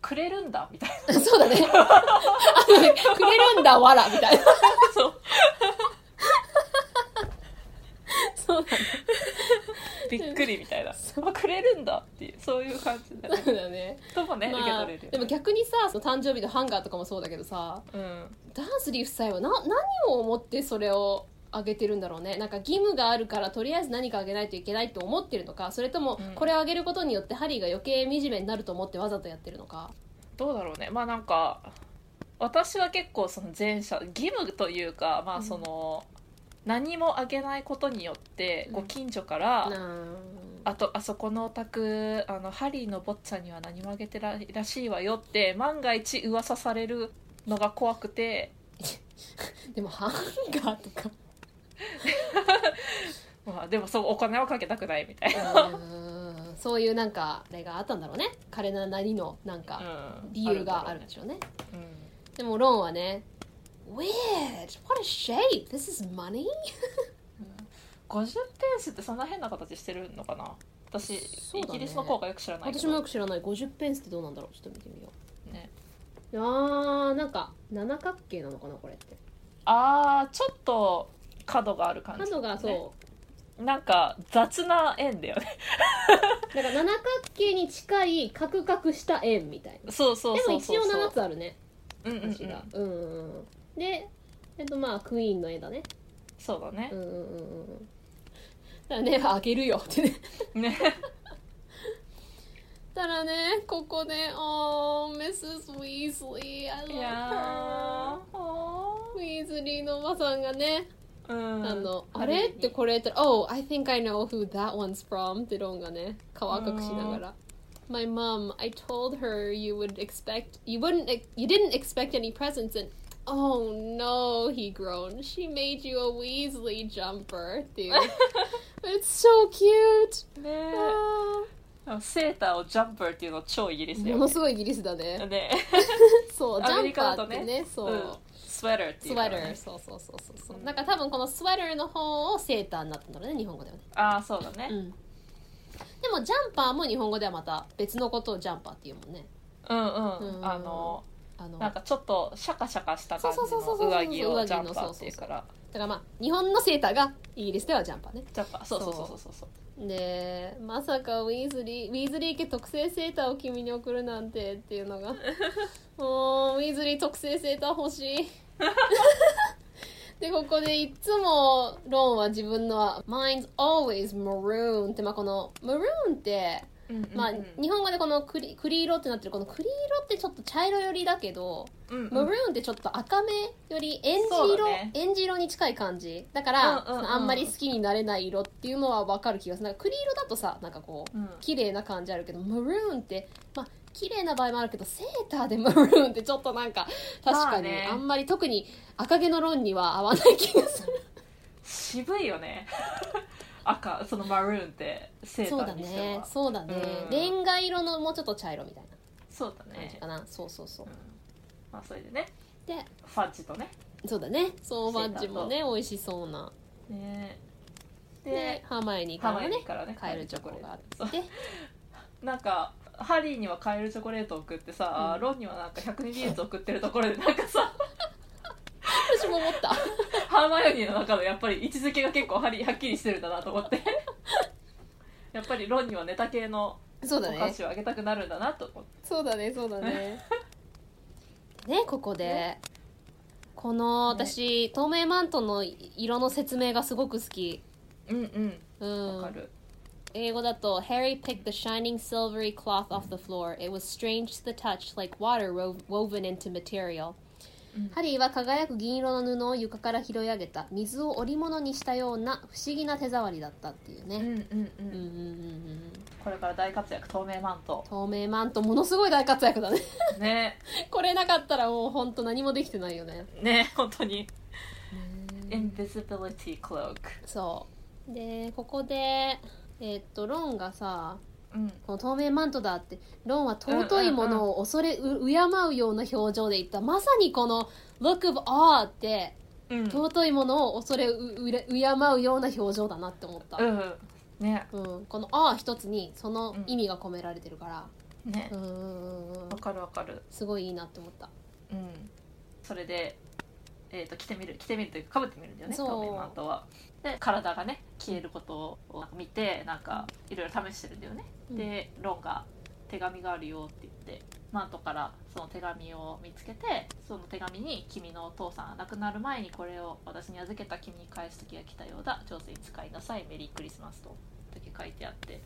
くれるん。だみたいなそうだね。くれるんだわらみたいな。そう。そうだね。びっくりみたいな。あくれるんだっていうそういう感じで、ね、そうだね。ともね、受けまあ取れるよ、ね、でも逆にさその誕生日のハンガーとかもそうだけどさうん。ダースリー夫妻はな何を思ってそれをあげてるんだろうね。なんか義務があるからとりあえず何かあげないといけないと思ってるのかそれともうん。これをあげることによってハリーが余計惨めになると思ってわざとやってるのか？どうだろうね。まあなんか私は結構その前者義務というかまあその、何もあげないことによってうん。ご近所から、なあとあそこのお宅あのハリーの坊ちゃんには何もあげてららしいわよって万が一噂されるのが怖くて。でもハンガーとか まあ、でもそうお金をかけたくないみたいな、うん。そういうなんかあれがあったんだろうね。彼らなりのなんかうん。理由があるんんでしょうね。うん。でもロンはね Weird! What a shape! This is money? 50ペースってそんな変な形してるのかな？私、ね。イギリスの効果よく知らない私もよく知らない。50ペンスってどうなんだろう？ちょっと見てみよね、うあーなんか七角形なのかなこれって。あーちょっと角がある感じ、角がそう、なんか雑な円だよね。だから七角形に近いカクカクした円みたいな。そうそうでも一応7つあるね。うんうん、うん。うんうんうん。でえっとまあクイーンの絵だね。そうだね。うんうんうんうん。だからねあげるよってね。ね。たらねここで「Oh Mrs. Weasley I い love や her. ー」ウィーズリーのおばさんがねうんあの、あれってこれって、Oh, I think I know who that one's from ってロンがね、顔赤くしながら。My mom, I told her you would expect, you wouldn't, you didn't expect any presents and, oh no, he groaned. She made you a Weasley jumper っていう。It's so cute! ねあセーターをジャンパーっていうの超イギリスだーものよねすごいイギリスだね。ねそう、ジアメリャンパカだとねーってね、そう。うん スウェッターっていスウェッター、うからねそうそうそうそうそう。だから多分このスウェッターの方をセーターになったんだろうね、日本語ではね。ああそうだね。うん、でもジャンパーも日本語ではまた別のことをジャンパーっていうもんね。うんうん、うん。あのあの。なんかちょっとシャカシャカした感じそうそうそうそうの上着をジャンパーっていうから。だからまあ日本のセーターがイギリスではジャンパーね。ジャンパー。そうそうそうそうそうそう。でまさかウィーズリーウィーズリー家特製セーターを君に送るなんてっていうのが。もうウィーズリー特製セーター欲しいでここでいつもロンは自分の「Mine's always maroon」ってまあこのマルーンってまあ、日本語でこの栗栗色ってなってるこの栗色ってちょっと茶色寄りだけど、うんうん。マルーンってちょっと赤めよりエンジ色、ね。エンジ色に近い感じ。だから、うんうんうん。あんまり好きになれない色っていうのは分かる気がする。なんか栗色だとさなんかこう、うん。綺麗な感じあるけどマルーンってまあ綺麗な場合もあるけどセーターでマルーンってちょっとなんか確かにまあんまり特に赤毛のロンには合わない気がする。渋いよね。赤そのマルーンってセーターにしては。ねそうだね、うん。レンガ色のもうちょっと茶色みたいなそうだね。かな、そうそうそう。うん。まあそれでね。でファッジとね。そうだね。そうセーターと。バッジもね美味しそうな。ね。ででハーマイニーからね。からね。カエルチョコがあって。なんかハリーにはカエルチョコレートを送ってさ、うん。ロンにはなんか100ミリリットル送ってるところでなんかさ私も思った。ハーマイオニーの中のやっぱり位置づけが結構はりはっきりしてるんだなと思って。やっぱりロンにはネタ系のそうだね。お菓子をあげたくなるんだなと思って。そうだねそうだね。ねここでこのね。私透明マントの色の説明がすごく好き。うんううん。わかんる、英語だと Harry picked the shining silvery cloth off the floor. It was strange to the touch like water wo- woven into material. うんハリーは輝く銀色の布を床から拾い上げた。水を織物にしたような不思議な手触りだったっていうね、うんうんうん。うんうんうんうんこれから大活躍透明マント。透明マントものすごい大活躍だね。ね。これなかったらもう本当何もできてないよね。ね本当に。invisibility cloak そう。でここでえっとロンがさうん。この透明マントだってロンは尊いものを恐れう敬うような表情で言った。まさにこの look of awe ってうん。尊いものを恐れううれ敬うような表情だなって思った、うんね。うん、この「あ」一つにその意味が込められてるから。ね。うんうんうんわかるわかる。すごいいいなって思った。うん。それでえー、と着てみる着てみるというかかぶってみるんだよね。そう。透明マントはで体がね消えることを見てなんかいろいろ試してるんだよね、うん。でロンが「手紙があるよ」って言ってマントからその手紙を見つけてその手紙に「君のお父さんが亡くなる前にこれを私に預けた君に返す時が来たようだ。上手に使いなさい。メリークリスマス」と。だけ書いてあって、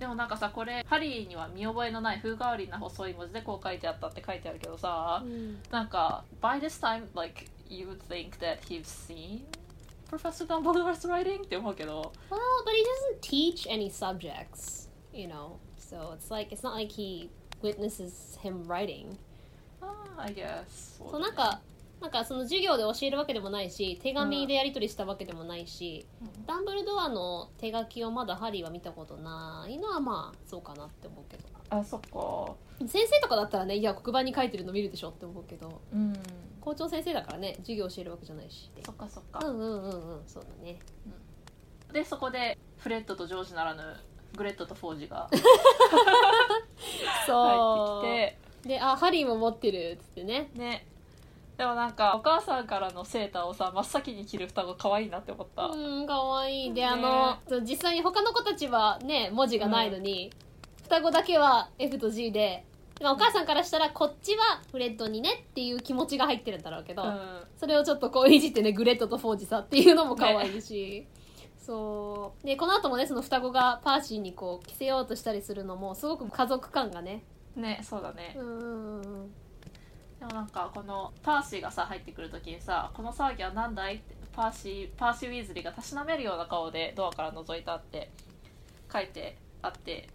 でもなんかさこれハリーには見覚えのない風変わりな細い文字でこう書いてあったって書いてあるけどさ、うん。なんか by this time like you would think that he's seen Professor Dumbledore's writing って思うけど Well, but he doesn't teach any subjects, you know. So it's like it's not like he witnesses him writing. ああ I guess そうなんかなんかその授業で教えるわけでもないし、手紙でやり取りしたわけでもないし、うんダンブルドアの手書きをまだハリーは見たことないのはまあそうかなって思うけど。あそっか先生とかだったらね、いや黒板に書いてるの見るでしょって思うけど、うん校長先生だからね、授業教えるわけじゃないし。そっかそっか、うんうんうんうん、そうだね。でそこでフレッドとジョージならぬグレットとフォージがそう。入ってで、あ、ハリーも持ってるっつってね。きてねでもなんかお母さんからのセーターをさ真っ先に着る双子可愛いなって思った、うん、かわいい。で、ねあの、実際に他の子たちはね、文字がないのに、双子だけは F と G で、まあお母さんからしたら、こっちはフレッドにねっていう気持ちが入ってるんだろうけど、うんそれをちょっとこういじってね、グレットとフォージさっていうのも可愛いし、そう。で、この後もね、その双子がパーシーにこう着せようとしたりするのも、すごく家族感がね。ねそうだね、うん。でもなんかこのパーシーがさ入ってくる時にさ「この騒ぎは何だい?」ってパーシーパーシー・ウィーズリーがたしなめるような顔でドアから覗いたって書いてあって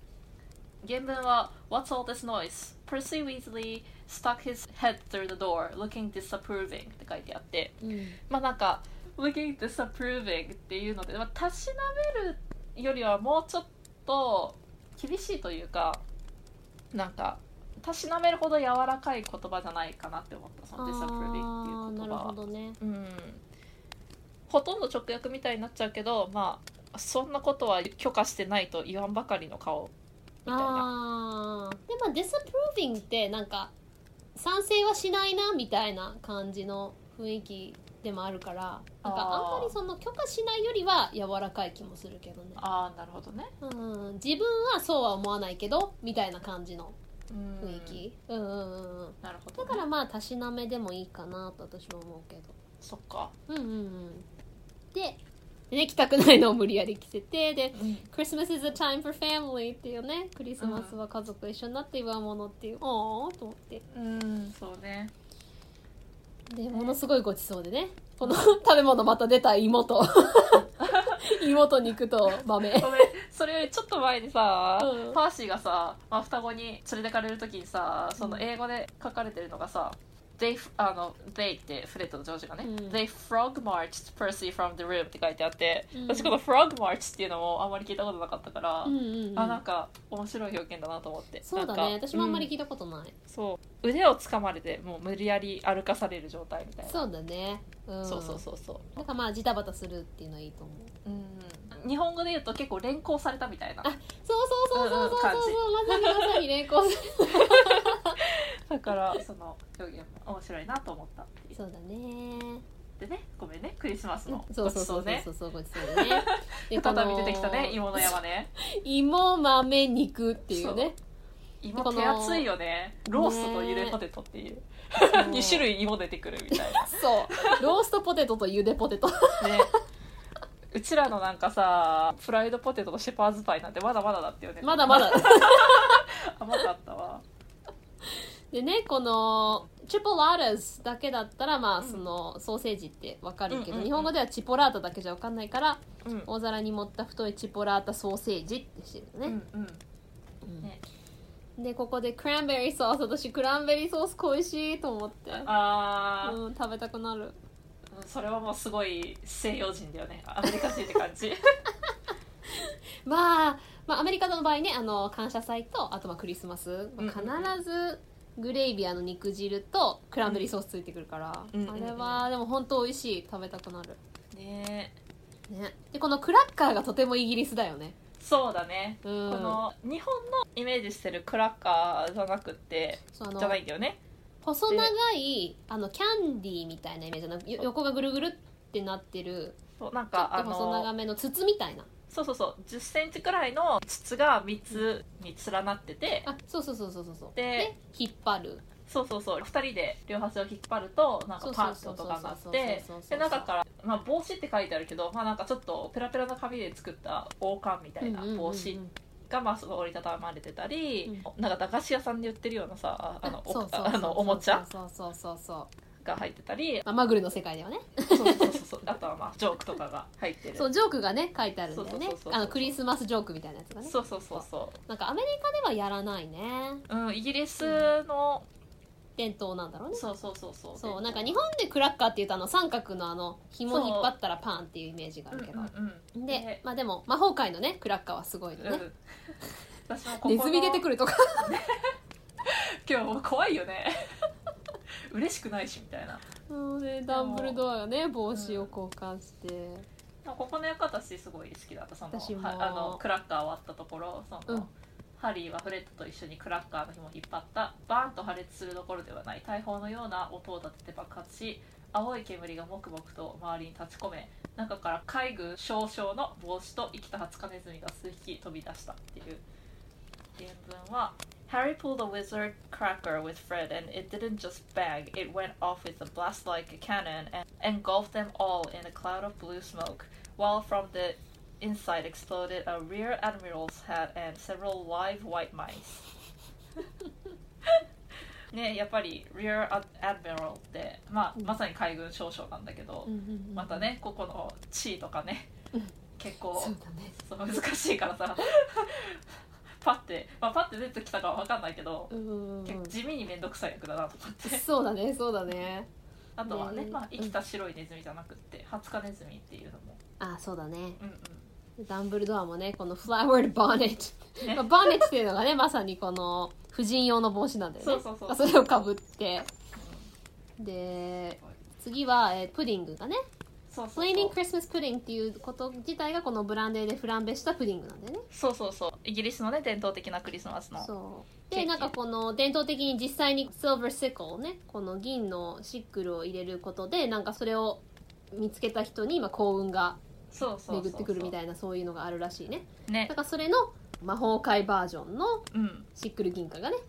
原文は「What's all this noise? Percy Weasley stuck his head through the door looking disapproving」って書いてあってうんまあなんか「looking disapproving」っていうので、まあ、たしなめるよりはもうちょっと厳しいというかなんかたしなめるほど柔らかい言葉じゃないかなって思ったその「disapproving」っていうあーなるほ言葉は。どね。うんほとんど直訳みたいになっちゃうけどまあそんなことは許可してないと言わんばかりの顔みたいな。あー。でも disapproving ってなんか賛成はしないなみたいな感じの雰囲気でもあるからなんかあんまりその許可しないよりは柔らかい気もするけどね、ああなるほどね。うん、自分はそうは思わないけどみたいな感じのうん雰囲気、うん、うんうんうん。なるほど、ね、だからまあたしなめでもいいかなと私は思うけど。そっか、うんうんうん。ででね着たくないのを無理やり着せてでうん。Christmas is a time for family っていうねクリスマスは家族一緒になって祝うものっていう、おーと思って。うんそうね。でものすごいごちそうでねこの 食べ物また出た妹。妹肉と豆。ごめんそれよりちょっと前にさ、うん。パーシーがさ、まあ、双子に連れてかれる時にさその英語で書かれてるのがさ「They, あの they ってフレッドとジョージがね、うん。They frog marched Percy from the room って書いてあって、うん。私この frog march っていうのもあんまり聞いたことなかったから、うんうんうん。あなんか面白い表現だなと思って。そうだね。私もあんまりう聞いたことない、そう。腕を掴まれてもう無理やり歩かされる状態みたいな。そうだね、うん、そうそうそうそう。なんかまあジタバタするっていうのはいいと思う。うん日本語で言うと結構連行されたみたいな。あそうそうそうそうそうそう,、うんうまさにまさに連行だからその表現も面白いなと思ったっていう。そうだね。ってねごめんね。クリスマスのそうそうそうそうそうごちそうでね。で 再び出てきたね芋の山ね。芋豆肉っていうね。芋手厚いよね。ローストとゆでポテトっていう。2 種類芋出てくるみたいな。そう。ローストポテトとゆでポテト。ねうちらのなんかさフライドポテトとシェパーズパイなんてまだまだだったよね。まだまだ。甘かったわ。でねこのチポラータスだけだったらまあうんそのソーセージってわかるけど、うんうんうん。日本語ではチポラータだけじゃわかんないからうん。大皿に盛った太いチポラータソーセージってしてるのね、うんうん。うん。ね。でここでクランベリーソース私クランベリーソース恋しいと思って。あー、うん、食べたくなるそれはもうすごい西洋人だよね。アメリカ人って感じ。まあ、まあアメリカの場合ねあの感謝祭とあとまあクリスマス、まあ必ずグレイビーあの肉汁とクランベリーソースついてくるから、うん。あれはでも本当美味しい食べたくなる。ね。ね。でこのクラッカーがとてもイギリスだよね。そうだね、うん。この日本のイメージしてるクラッカーじゃなくってじゃないんだよね細長いあのキャンディーみたいなイメージなよ横がぐるぐるってなってるそうなんちょっと細長のめの筒みたいな。そうそうそう。1 0ンチくらいの筒が3つに連なっててあそうそうそうそうそうそう。で引っ張る。そうそうそう。2人で両端を引っ張るとなんかパンチとかになってで中から、まあ、帽子って書いてあるけど、まあ、なんかちょっとペラペラな紙で作った王冠みたいな帽子がまあすごい折りたたまれてたり、なんか駄菓子屋さんで売ってるようなさあのおそうそうそうあのおもちゃそうそうそうそうが入ってたり。まあマグルの世界ではね。そうそうそうそう。あとはまあジョークとかが入ってる。そうジョークがね書いてあるんだよね。そうそうそうそうあのクリスマスジョークみたいなやつがね。そうそうそうそなんかアメリカではやらないね。う、うん、イギリスの、伝統なんだろうね。そうそうそうそう。そうなんか日本でクラッカーっていうとあの三角のあの紐引っ張ったらパンっていうイメージがあるけど、うんうんうん。でね。まあでも魔法界のねクラッカーはすごいのね、うん。私もここのネズミ出てくるとか今日怖いよね。嬉しくないしみたいな。うんねダンブルドアがね帽子を交換して、ここの館私すごい好きだった。その私も。はあのクラッカー割ったところその、うんハリーはフレッドと一緒にクラッカーの紐を引っ張ったバーンと破裂するどころではない大砲のような音を立てて爆発し青い煙がもくもくと周りに立ち込め中から海軍少将の帽子と生きたハツカネズミが数匹飛び出したっていう原文は Harry pulled a wizard cracker with Fred and it didn't just bang, it went off with a blast like a cannon and engulfed them all in a cloud of blue smoke, while from the inside exploded a rear admiral's hat and several live white mice. ね、やっぱり Rear Admiral って、まあ、まさに海軍少将なんだけど、またねここの地位とかねうん。結構そうだね。難しいからさ パッて、まあ、パッて出てきたかは分かんないけど、地味に面倒くさい役だなと思って。そうだねそうだね。あとはねねまあ、生きた白いネズミじゃなくってハツカネズミっていうのも。あそうだね。うんうんダンブルドアもねこのフラワードボネット、ね。まあ、ボネットっていうのがねまさにこの婦人用の帽子なんだよね。そうそうそう。まあそれをかぶって。で次は、えープディングがね。そうそうフレーミングクリスマスプディングっていうこと自体がこのブランデーでフランベしたプディングなんだよね。そうそうそう。イギリスのね伝統的なクリスマスのそう。でなんかこの伝統的に実際にシルバーシックルねこの銀のシックルを入れることでなんかそれを見つけた人に今幸運がそうそうそうそう巡ってくるみたいなそういうのがあるらしいね。ね。だからそれの魔法界バージョンのうん。シックル銀貨がねん。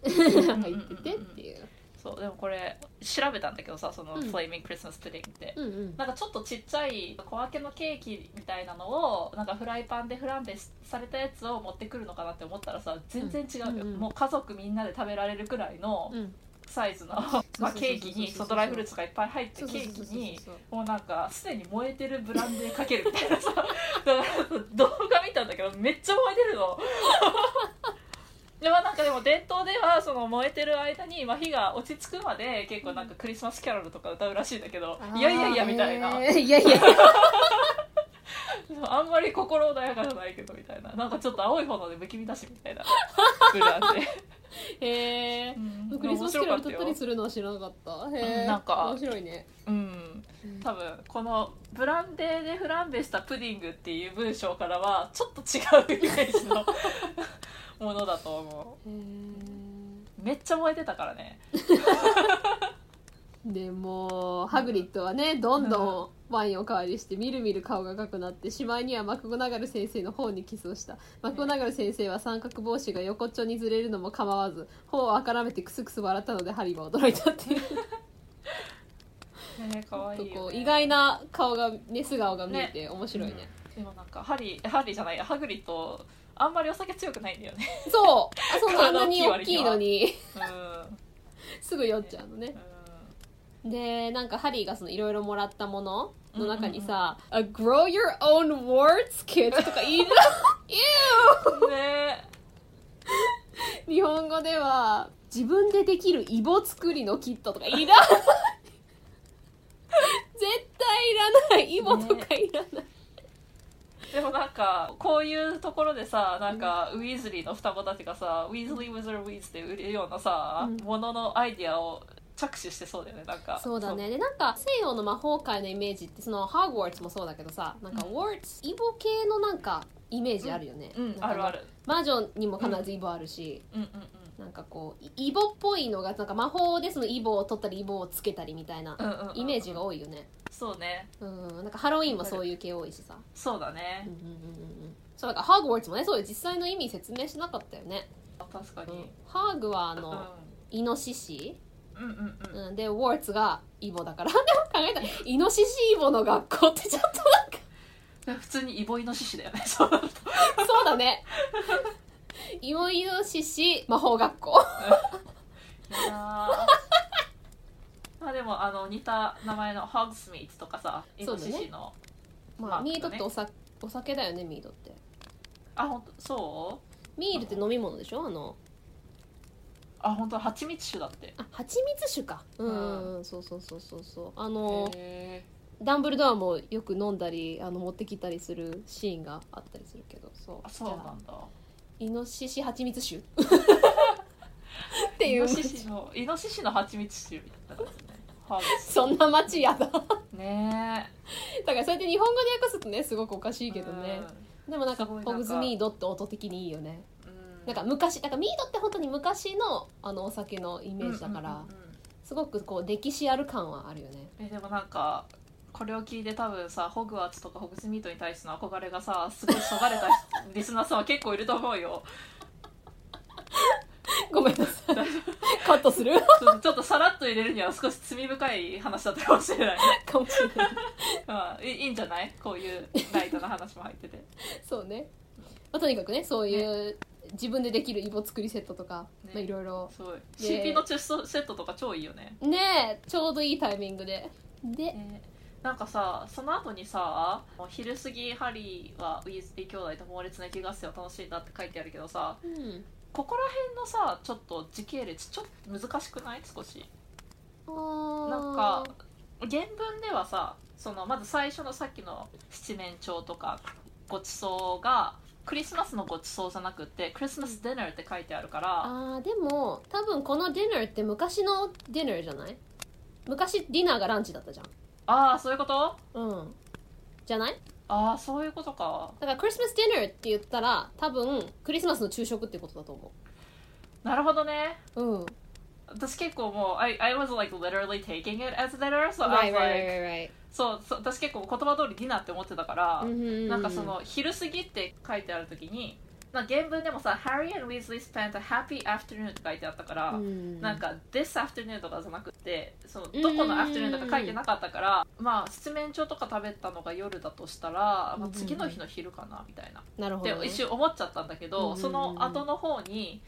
入っててっていう。そうでもこれ調べたんだけどさそのうん。フレーミングクリスマスプディングって、うんうん。なんかちょっとちっちゃい小分けのケーキみたいなのをなんかフライパンでフランベされたやつを持ってくるのかなって思ったらさ全然違うよ、うんうんうん。もう家族みんなで食べられるくらいのうんサイズの、まあ、ケーキにそうドライフルーツがいっぱい入ってケーキにもうなんかすでに燃えてるブランデーかけるみたいなさだから動画見たんだけどめっちゃ燃えてるの。でもなんかでも伝統ではその燃えてる間に、まあ、火が落ち着くまで結構なんかクリスマスキャロルとか歌うらしいんだけど、いやいやいやみたいな、えー。いやいや あんまり心穏やかじゃないけどみたいな。なんかちょっと青い炎で不気味だしみたいな。ブランデ へえー、クリスマスキャロル歌ったりるするのは知らなかった。へうえんなんか面白いね。うん。多分このブランデーでフランベしたプディングっていう文章からはちょっと違うイメージの ものだと思へえうめっちゃ燃えてたからね でもうハグリッドはねどんどんワインを代わりしてみるみる顔が赤くなってしまいにはマクゴナガル先生の方にキスをした。マクゴナガル先生は三角帽子が横っちょにずれるのも構わず頬をあからめてクスクス笑ったのでハリーは驚いたっていう。ね可愛いよ、ね、意外な顔がね素顔が見えて面白いね。でもなんかハリーハリーじゃないや。ハグリッドあんまりお酒強くないんだよね。そう。あそんなあんなに大きいのに。うん。すぐ酔っちゃうのね。うでなんかハリーがそのいろいろもらったものの中にさ「A grow your own warts kit」とか言いな ね。日本語では自分でできるイボ作りのキットとかいらない 絶対いらない。イボとかいらない、でもなんかこういうところでさなんかウィーズリーの双子たちがさ、 Weasleys' Wizard Wheezes って売れるようなさ、うん。もののアイディアを着手してそうだよねなんか。そうだね。でなんか西洋の魔法界のイメージってその Hogwarts もそうだけどさなんかうん。 warts イボ系のなんかイメージあるよね、うんなんかあるある。魔女にも必ずイボあるし、うんうんなんかこうイボっぽいのがなんか魔法でそのイボを取ったりイボをつけたりみたいなうんうんうんうんイメージが多いよね。そうね。うん。なんかハロウィンもそういう系多いしさ。そうだうんねうんうんうん。そうだからハーグワーツもねそういう実際の意味説明しなかったよね、確かに。うん、ハーグはあうん。の、イノシシ、うんうんうん。うん、でウォーツがイボだからでも考えた。らイノシシイボの学校ってちょっとなんか。普通にイボイノシシだよね。そうなると。そうだね。イボイノシシ魔法学校。いやー。あでもあの似た名前のホグスミーツとかさイノシシの、まあ、まあミードっておさお酒だよねミードって。あ本当そミールって飲み物でしょ？あのうあ本当蜂蜜酒だって。あ蜂蜜酒か。うん、うん、そうそうそうそうそう。あのへダンブルドアもよく飲んだりあの持ってきたりするシーンがあったりするけど。そう。ーあそうじゃあなんだイノシシ蜂蜜酒。っていう。イノシシのイノシシの蜂蜜酒みたいなそんな街やだ。だかねらそうやって日本語で訳すとねすごくおかしえいけどね、でもなんかすごいなんか。ホグズミードって音的にいいよねなんか昔なんかミードって本当に昔のあのお酒のイメージだから、うんうんうんうん。すごくこう歴史ある感はあるよね。えでもなんかこれを聞いて多分さホグワーツとかホグズミートに対しての憧れがさすごいそがれた リスナーさんは結構いると思うよ。ごめんなさい。カットする？ちょっとさらっと入れるには少し罪深い話だったかもしれない。かもしれない。まあいいんじゃない？こういうライトな話も入ってて。そうね、まあ、とにかくねそういう、自分でできるイボ作りセットとか、ね。まあ、いろいろ。すごいで CP のチェストセットとか超いいよね。ねえちょうどいいタイミングで。で、ね。なんかさその後にさ昼過ぎハリーはウィーズリー兄弟と猛烈な雪合戦を楽しんだって書いてあるけどさうん。ここら辺のさちょっと時系列ちょっと難しくない？少し。なんか原文ではさそのまず最初のさっきの七面鳥とかごちそうがクリスマスのごちそうじゃなくてクリスマスディナーって書いてあるから、あーでも多分このディナーって昔のディナーじゃない？昔ディナーがランチだったじゃん。ああそういうこと？うん。じゃない？ああそういうことか。だからクリスマスディナーって言ったら多分クリスマスの昼食ってことだと思なるほどね。ううん。私結構もう I, I was like literally taking it as dinner so I Right, was right, like right, right. そうそう私結構言葉通りディナーって思ってたから、うんうんうんなんかその昼過ぎって書いてある時になんか原文でもさ「Harry and Weasley spent a happy afternoon」って書いてあったから、うんなんか「this afternoon」とかじゃなくてそのどこの afternoon とか書いてなかったから、まあ七面鳥とか食べたのが夜だとしたら、まあ、次の日の昼かなみたいな、ってなるほど、ね、一瞬思っちゃったんだけど、うんうんうん。その後の方に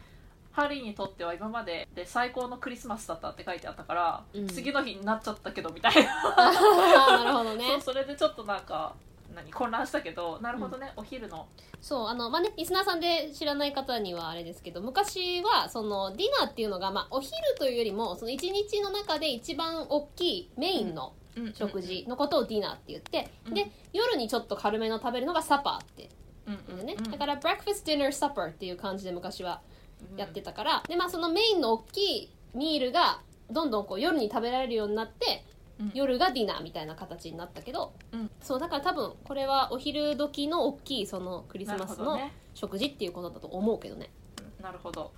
ハリーにとっては今までで最高のクリスマスだったって書いてあったから、うん。次の日になっちゃったけどみたいな、なるほどね。それでちょっとなんか何混乱したけどなるほどね、お昼の。そうあのまあねリスナーさんで知らない方にはあれですけど昔はそのディナーっていうのが、まあ、お昼というよりもその一日の中で一番大きいメインの食事のことをディナーって言って、うん。で夜にちょっと軽めの食べるのがサパーって。うん。うん。ね、うん。だから breakfast dinner supper っていう感じで昔はやってたから、でまあそのメインの大きいミールがどんどんこう夜に食べられるようになって、うん。夜がディナーみたいな形になったけど、うん。そうだから多分これはお昼時の大きいそのクリスマスの食事っていうことだと思うけどね。うんなるほど。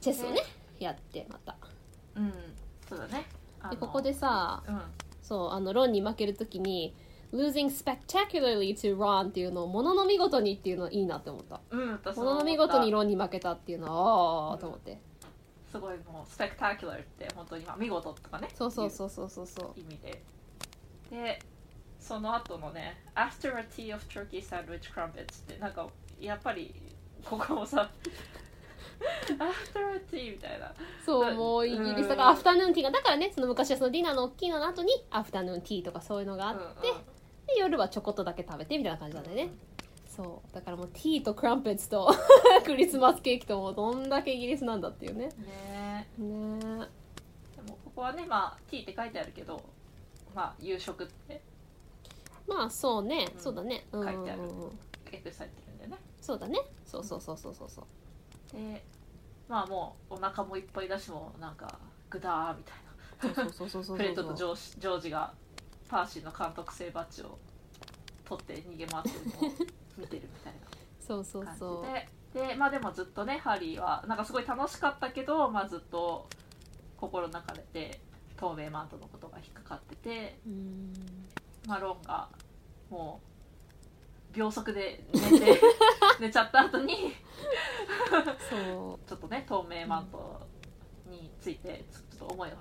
チェスをねやってまた。うん。そうだね。でここでさうん。そうあのロンに負けるときに losing spectacularly to Ron っていうのをものの見事にっていうのはいいなって思った。うん私ものの見事にロンに負けたっていうのはああと思って。すごいもうスペクタキュラーって本当にまあ見事とかね。そうそうそうそうそうそう。意味で。でその後のね「After a tea of turkey sandwich crumpets」ってなんかやっぱりここもさ「After a tea」みたいな。そうもうイギリうんスだからアフタヌーンティーがだからねその昔はそのディナーの大きいのの後にアフタヌーンティーとかそういうのがあって、うんうんで夜はちょこっとだけ食べてみたいな感じなんだよね、そう。だからもうティーとクランペッツと クリスマスケーキともうどんだけイギリスなんだっていうね。ね。ね。でもここはねまあ「ティー」って書いてあるけどまあ夕食って。まあそうね、うん。そうだね。うん書いてある。うんうん訳されてるんだよね。そうだね。そうそうそうそうそうそう。でまあもうお腹もいっぱいだしもうなんかグダーみたいな。そうそうそうそうそう パーシーの監督生バッジを取って逃げ回ってるのを見てるみたい そうそうな感そう。じで。でまあでもずっとねハリーはなんかすごい楽しかったけど、まあ、ずっと心の中で透明マントのことが引っかかってて、うん。まあ、ロンがもう秒速で寝て 寝ちゃった後にそう。ちょっとね透明マントについてちょっと思いを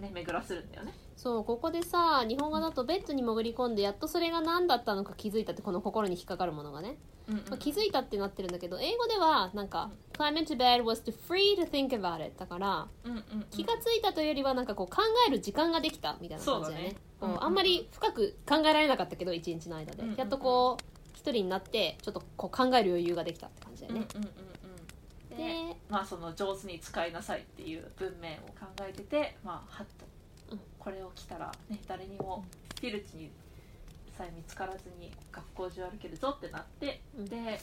ね巡らせるんだよね。そうここでさ日本語だとベッドに潜り込んでやっとそれが何だったのか気づいたってこの心に引っかかるものがね、うんうん。まあ、気づいたってなってるんだけど英語ではなんか「climb into bed was to free to think about it」だからうんうんうん。気がついたというよりはなんかこう考える時間ができたみたいな感じだよね。そうだね。うんうんあんまり深く考えられなかったけど一日の間で、うんうんうん。やっとこう一人になってちょっとこう考える余裕ができたって感じだよね、うんうんうんうん。ででまあその上手に使いなさいっていう文面を考えててまあはっと、うん。これを着たらね誰にもフィルチにさえ見つからずに学校中歩けるぞってなって、うん。で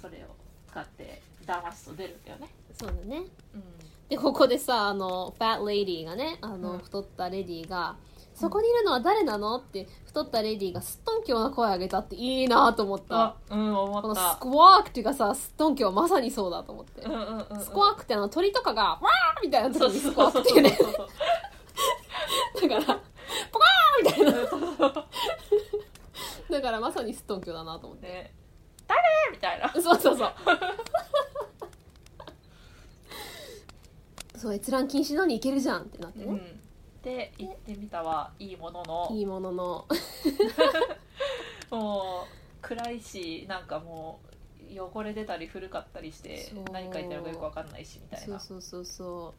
それを使って騙すと出るんだよね。そうだね。うん。でここでさあのファットレディがねあの、うん。太ったレディが「そこにいるのは誰なの?」って太ったレディがすっとんきょうな声を上げたっていいなと思ったあうん思このス。クワークっていうかさすっとんきょうはまさにそうだと思って、うんうんうんうんスクワークってあの鳥とかが「わー!」みたいな時にスクワークっていうねだから「ポカー!」みたいなだからまさにすっとんきょうだなと思ってで誰？みたいな。そうそうそうそう閲覧禁止なのにいけるじゃんってなってね、うん、で行ってみたはいいものの。いいものの。もう暗いしなんかもう汚れ出たり古かったりして何書いてあるかよくわかんないしみたいな。そうそうそうそ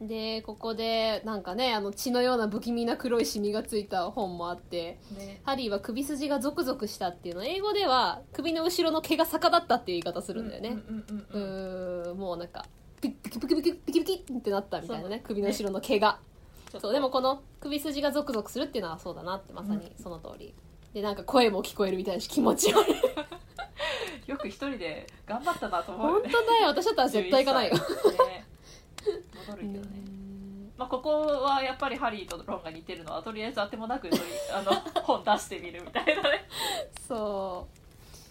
う。でここでなんかねあの血のような不気味な黒いシミがついた本もあってね。ハリーは首筋がゾクゾクしたっていうの。英語では首の後ろの毛が逆立ったっていう言い方するんだよね。うんもうなんかピキピキピキピキピキピキってなったみたいなね。首の後ろの毛がそうでもこの首筋がゾクゾクするっていうのはそうだなってまさにその通り、でなんか声も聞こえるみたいなし気持ち悪い。よく一人で頑張ったなと思う。本当だよ。私だったら絶対行かないよ、11 歳ね。戻るけどね。まあ、ここはやっぱりハリーとロンが似てるのはとりあえず当てもなく あの本出してみるみたいなね。そ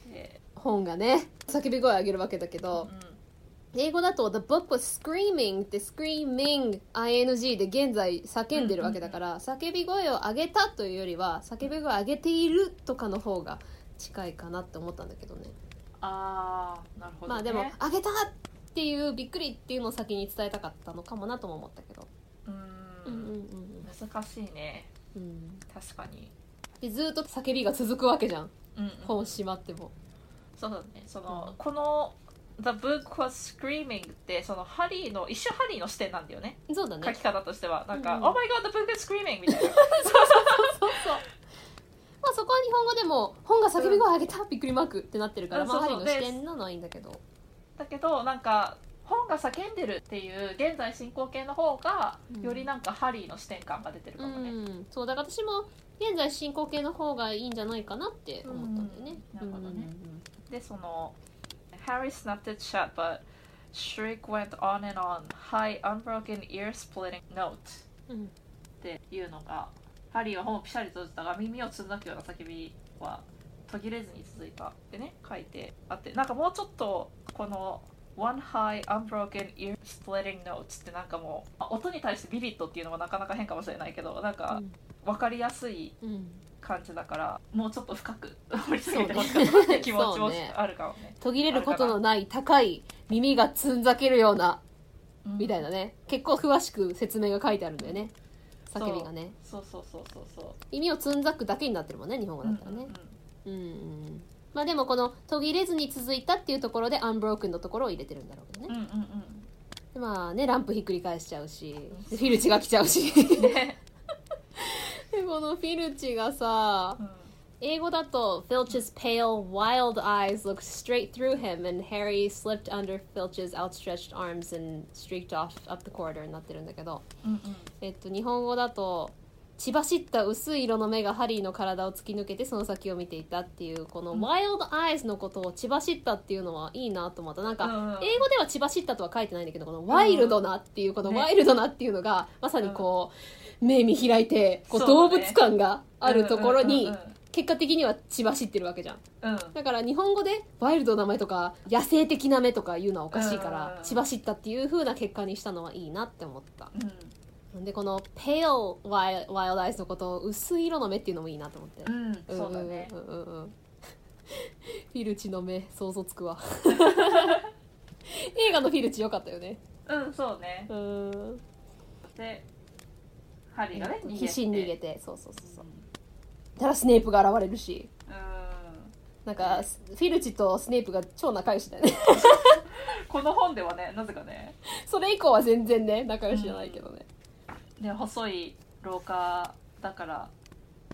う。で本がね叫び声上げるわけだけど、うん英語だと The book was screaming って screaming ing で現在叫んでるわけだから、叫び声を上げたというよりは叫び声を上げているとかの方が近いかなって思ったんだけどね。ああなるほど、ね、まあでも上げたっていうびっくりっていうのを先に伝えたかったのかもなとも思ったけど。ううんうんん難しいね。うん。うん確かに、でずっと叫びが続くわけじゃんうんうん。本閉まっても。そうだね。その、うん。この「The book was screaming」ってそのハリーの一瞬ハリーの視点なんだよね。そうだね。書き方としては。なんか「うん。Oh my god the book is screaming」みたいな。そうそうまあそこは日本語でも本が叫び声上げたびっくりマークってなってるから、まあハリーう。んそうそうの視点なのはいいんだけど。だけどなんか本が叫んでるっていう現在進行形の方がうん。よりなんかハリーの視点感が出てるかもね、うん、そうだから私も現在進行形の方がいいんじゃないかなって思ったんだよね。うん。なるほどね。でその「Harry snapped it shut but Shriek went on and on. High unbroken ear splitting note」うんっていうのがハリーは本をピシャリ閉じたが耳をつんだくような叫びは途切れずに続いたってね書いてあってなんかもうちょっとこの「One high unbroken ear splitting notes ってなんかもうあ音に対してビビットっていうのもなかなか変かもしれないけどなんか分かりやすいうん感じだからもうちょっと深く掘り下げてほしかったなっ気持ちもそうね。あるかもね。途切れることのない高い耳がつんざけるようなみたいななね。結構詳しく説明が書いてあるんだよね。叫びがね。そうそうそうそうそう。耳をつんざくだけになってるもんね日本語だったらね。うんうんまあでもこの途切れずに続いたっていうところでアンブロークンのところを入れてるんだろうけどね。うんうんうん。でまあねランプひっくり返しちゃうしでフィルチが来ちゃうし。うんねで このフィルチがさうん。英語だと Filch's pale, wild eyes looked straight through him and Harry slipped under Filch's outstretched arms and streaked off up the corridor になってるんだけどうんうん。えっと日本語だと血走った薄い色の目がハリーの体を突き抜けてその先を見ていたっていうこのうん。wild eyes のことを血走ったっていうのはいいなと思った。なんか英語では血走ったとは書いてないんだけどこのワイルドなっていうこのね。ワイルドなっていうのがまさにこう目見開いてこう動物感があるところに結果的には血走ってるわけじゃん。うん。うんだから日本語でワイルドな目とか野生的な目とか言うのはおかしいからうん血走ったっていう風な結果にしたのはいいなって思った。うん。でこの pale wild, wild eyes のことを薄い色の目っていうのもいいなと思って、うんそうだね。んうんうんうん。フィルチの目想像つくわ。映画のフィルチ良かったよね。うんそうね。うん。でハリーがね逃げて。必死に逃げて。そうそうそうそう。たらスネープが現れるし。うん。なんかフィルチとスネープが超仲良しだよね。この本ではねなぜかね。それ以降は全然ね仲良しじゃないけどね、で細い廊下だから、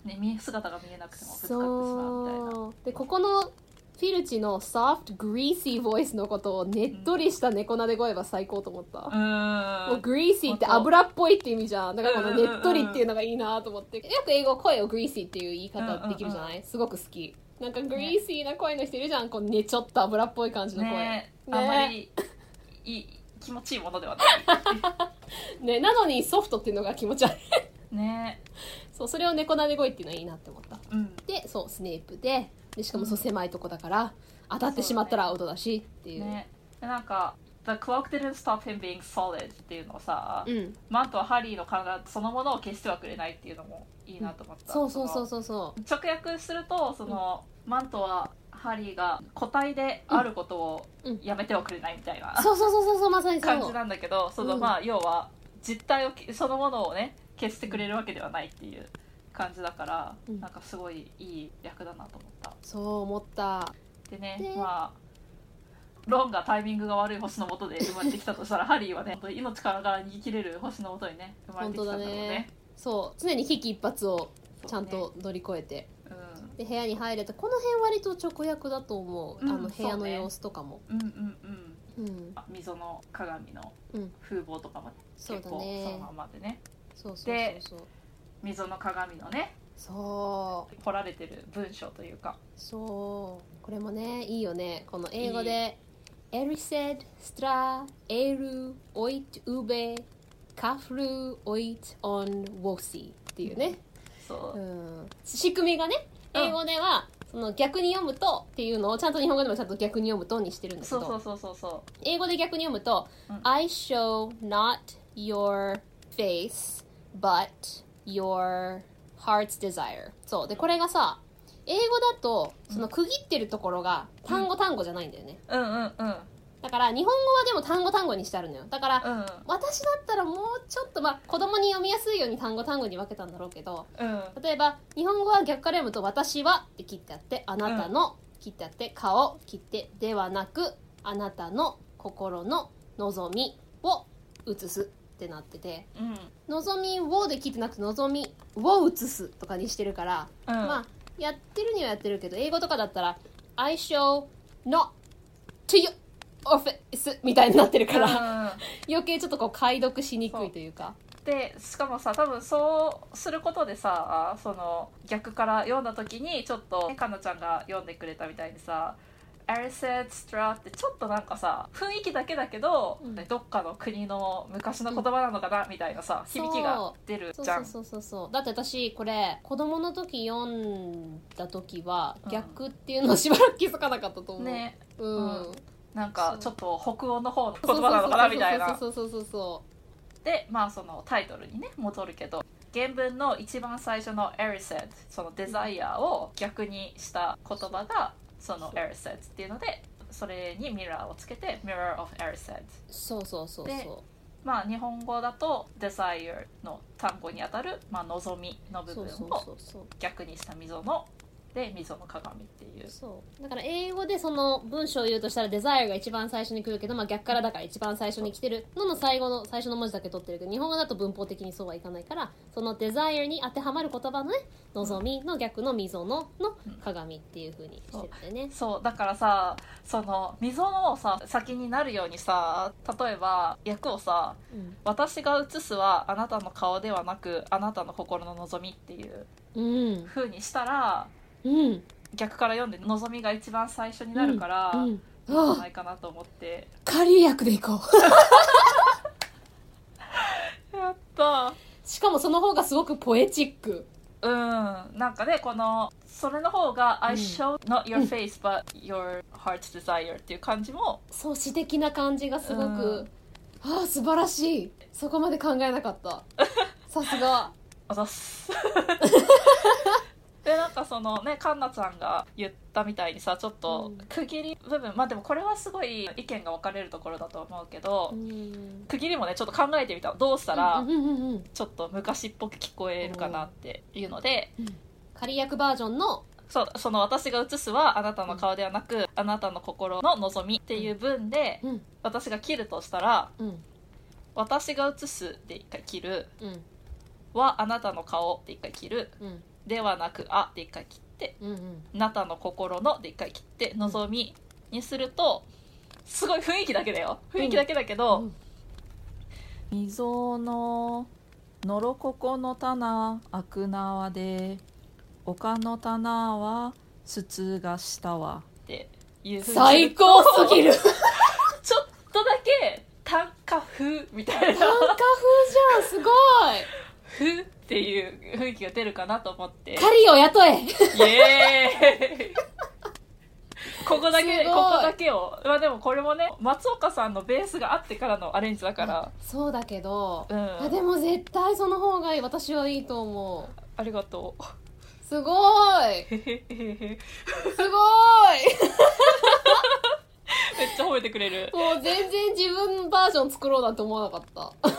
ね、見姿が見えなくてもぶつかってしまうみたいな。でここのフィルチの soft greasy voice のことをねっとりした猫なで声は最高と思った、うーん。もう greasy って油っぽいって意味じゃん。だからこのねっとりっていうのがいいなと思って。よく英語声を greasy っていう言い方できるじゃない、すごく好き。なんか greasy な声の人いるじゃん。こうねちょっと油っぽい感じの声。ね。ねあんまりいい気持ちいいものではない。ねなのにソフトっていうのが気持ち悪い。ね。そうそれを猫なで声っていうのはいいなって思った。うん。でそうスネープででしかもそう狭いとこだから当たってしまったらアウトだしっていう。ね。でなんか The cloak didn't stop him being solid っていうのをさ、うん。マントはハリーの体そのものを消してはくれないっていうのもいいなと思った、そうそうそううそう。そう直訳するとその、マントはハリーが個体であることをうん。やめてはくれないみたいな、そうそうそうそうそうまさにそう。感じなんだけどその、うん。まあ要は実体をそのものをね消してくれるわけではないっていう感じだから、うん。なんかすごいいい役だなと思った。そう思った。でねでまあロンがタイミングが悪い星の下で生まれてきたとしたらハリーはね命からがら逃げ切れる星の下にね生まれてきたんだろうね。ね。そう。常に危機一髪をそうね。ちゃんと乗り越えて、うん。で部屋に入れたこの辺割と直訳だと思う、うんあの部屋そうね。の様子とかも。うんうんうん。うん。あ溝の鏡のうん。風貌とかもそう結構だねそのままでね。そうそうでそうそう溝の鏡のねそう。彫られてる文章というか。そう。これもねいいよね。この英語で「エリセッストラエルオイトウベカフルオイトオンウォシ」っていうね、そう。う、ん、仕組みがね英語では、その逆に読むとっていうのをちゃんと日本語でもちゃんと逆に読むとにしてるんだけど。そうそうそうそうそ英語で逆に読むと、うん。I show not your face but your heart's desire. そう。でこれがさ英語だとその区切ってるところが単語単語じゃないんだよね、ううんうんうん。だから日本語はでも単語単語にしてあるのよ。だから、うん私だったらもうちょっとまあ子供に読みやすいように単語単語に分けたんだろうけどうん。例えば日本語は逆から読むと「私は」って切ってあって「あなたの」切ってあって「顔」切ってではなく「あなたの心の望み」を写すってなっててうん「望みを」で切ってなくて「望みを写す」とかにしてるから、うん。まあやってるにはやってるけど英語とかだったら「I show not to your office」みたいになってるから、うん。余計ちょっとこう解読しにくいというか。でしかもさ多分そうすることでさその逆から読んだ時にちょっとかなちゃんが読んでくれたみたいにさ「アリセッストラ」ってちょっとなんかさ雰囲気だけだけど、うん。どっかの国の昔の言葉なのかな、みたいなさ響きが出るじゃそうそうんそうそうそう。だって私これ子供の時読んだ時はうん。逆っていうのをしばらく気づかなかったと思う、ね。うん、うん。なんかちょっと北欧の方の言葉なのかなみたいな。そうそうそうそうそでまあそのタイトルにね戻るけど原文の一番最初の「エリセット」その「デザイア」を逆にした言葉がその「エリセット」っていうのでそれにミラーをつけて「Mirror of Erised うそうそうそう。でそまあ日本語だと「Desire」の単語にあたる「まあ、望み」の部分を逆にした溝ので溝の鏡っていう。そう。だから英語でその文章を言うとしたらデザイアが一番最初に来るけど、まあ、逆からだから一番最初に来てるのの最後の最初の文字だけ取ってるけど日本語だと文法的にそうはいかないからそのデザイアに当てはまる言葉のね望みの逆の溝のの鏡っていう風にしててね。そう。だからさその溝のをさ先になるようにさ例えば役をさうん「私が映すはあなたの顔ではなくあなたの心の望み」っていううん。風にしたらうん逆から読んで望みが一番最初になるから、うん。いいんじゃあないかなと思って。仮役でいこう。やった。しかもその方がすごくポエチック。うん。なんかねこのそれの方が「I うん。show not your face but your heart's desire」っていう感じもそう詩的な感じがすごく、うん。ああ素晴らしい。そこまで考えなかった。さすが。あざっす でなんかそのねカンナちゃんが言ったみたいにさちょっとうん。区切り部分、まあでもこれはすごい意見が分かれるところだと思うけど、うん。区切りもねちょっと考えてみた。のどうしたらうんうんうんうん。ちょっと昔っぽく聞こえるかなっていうので、仮役バージョンのそうその私が映すはあなたの顔ではなく、あなたの心の望みっていう文で、うん。私が切るとしたらうん。私が映すで一回切る。うん。はあなたの顔で一回切る。うんではなくあで一回切ってうんうん。あなたの心ので一回切って望みにするとすごい雰囲気だけだよ。雰囲気だけだけど、溝ののろここの棚開く縄で丘の棚は筒がしたわ。っていう風に最高すぎる。ちょっとだけ短歌風みたいな。短歌風じゃんすご風 っていう雰囲気が出るかなと思って。い狩を雇え。イエーイ。ここだけここだけを。まあでもこれもね松岡さんのベースがあってからのアレンジだから。そうだけど、うん。あでも絶対その方がいい私はいいと思う。ありがとう。すごい。すごめっちゃ褒めてくれる。いもう全然自分バージョン作ろうなんて思わなかった。い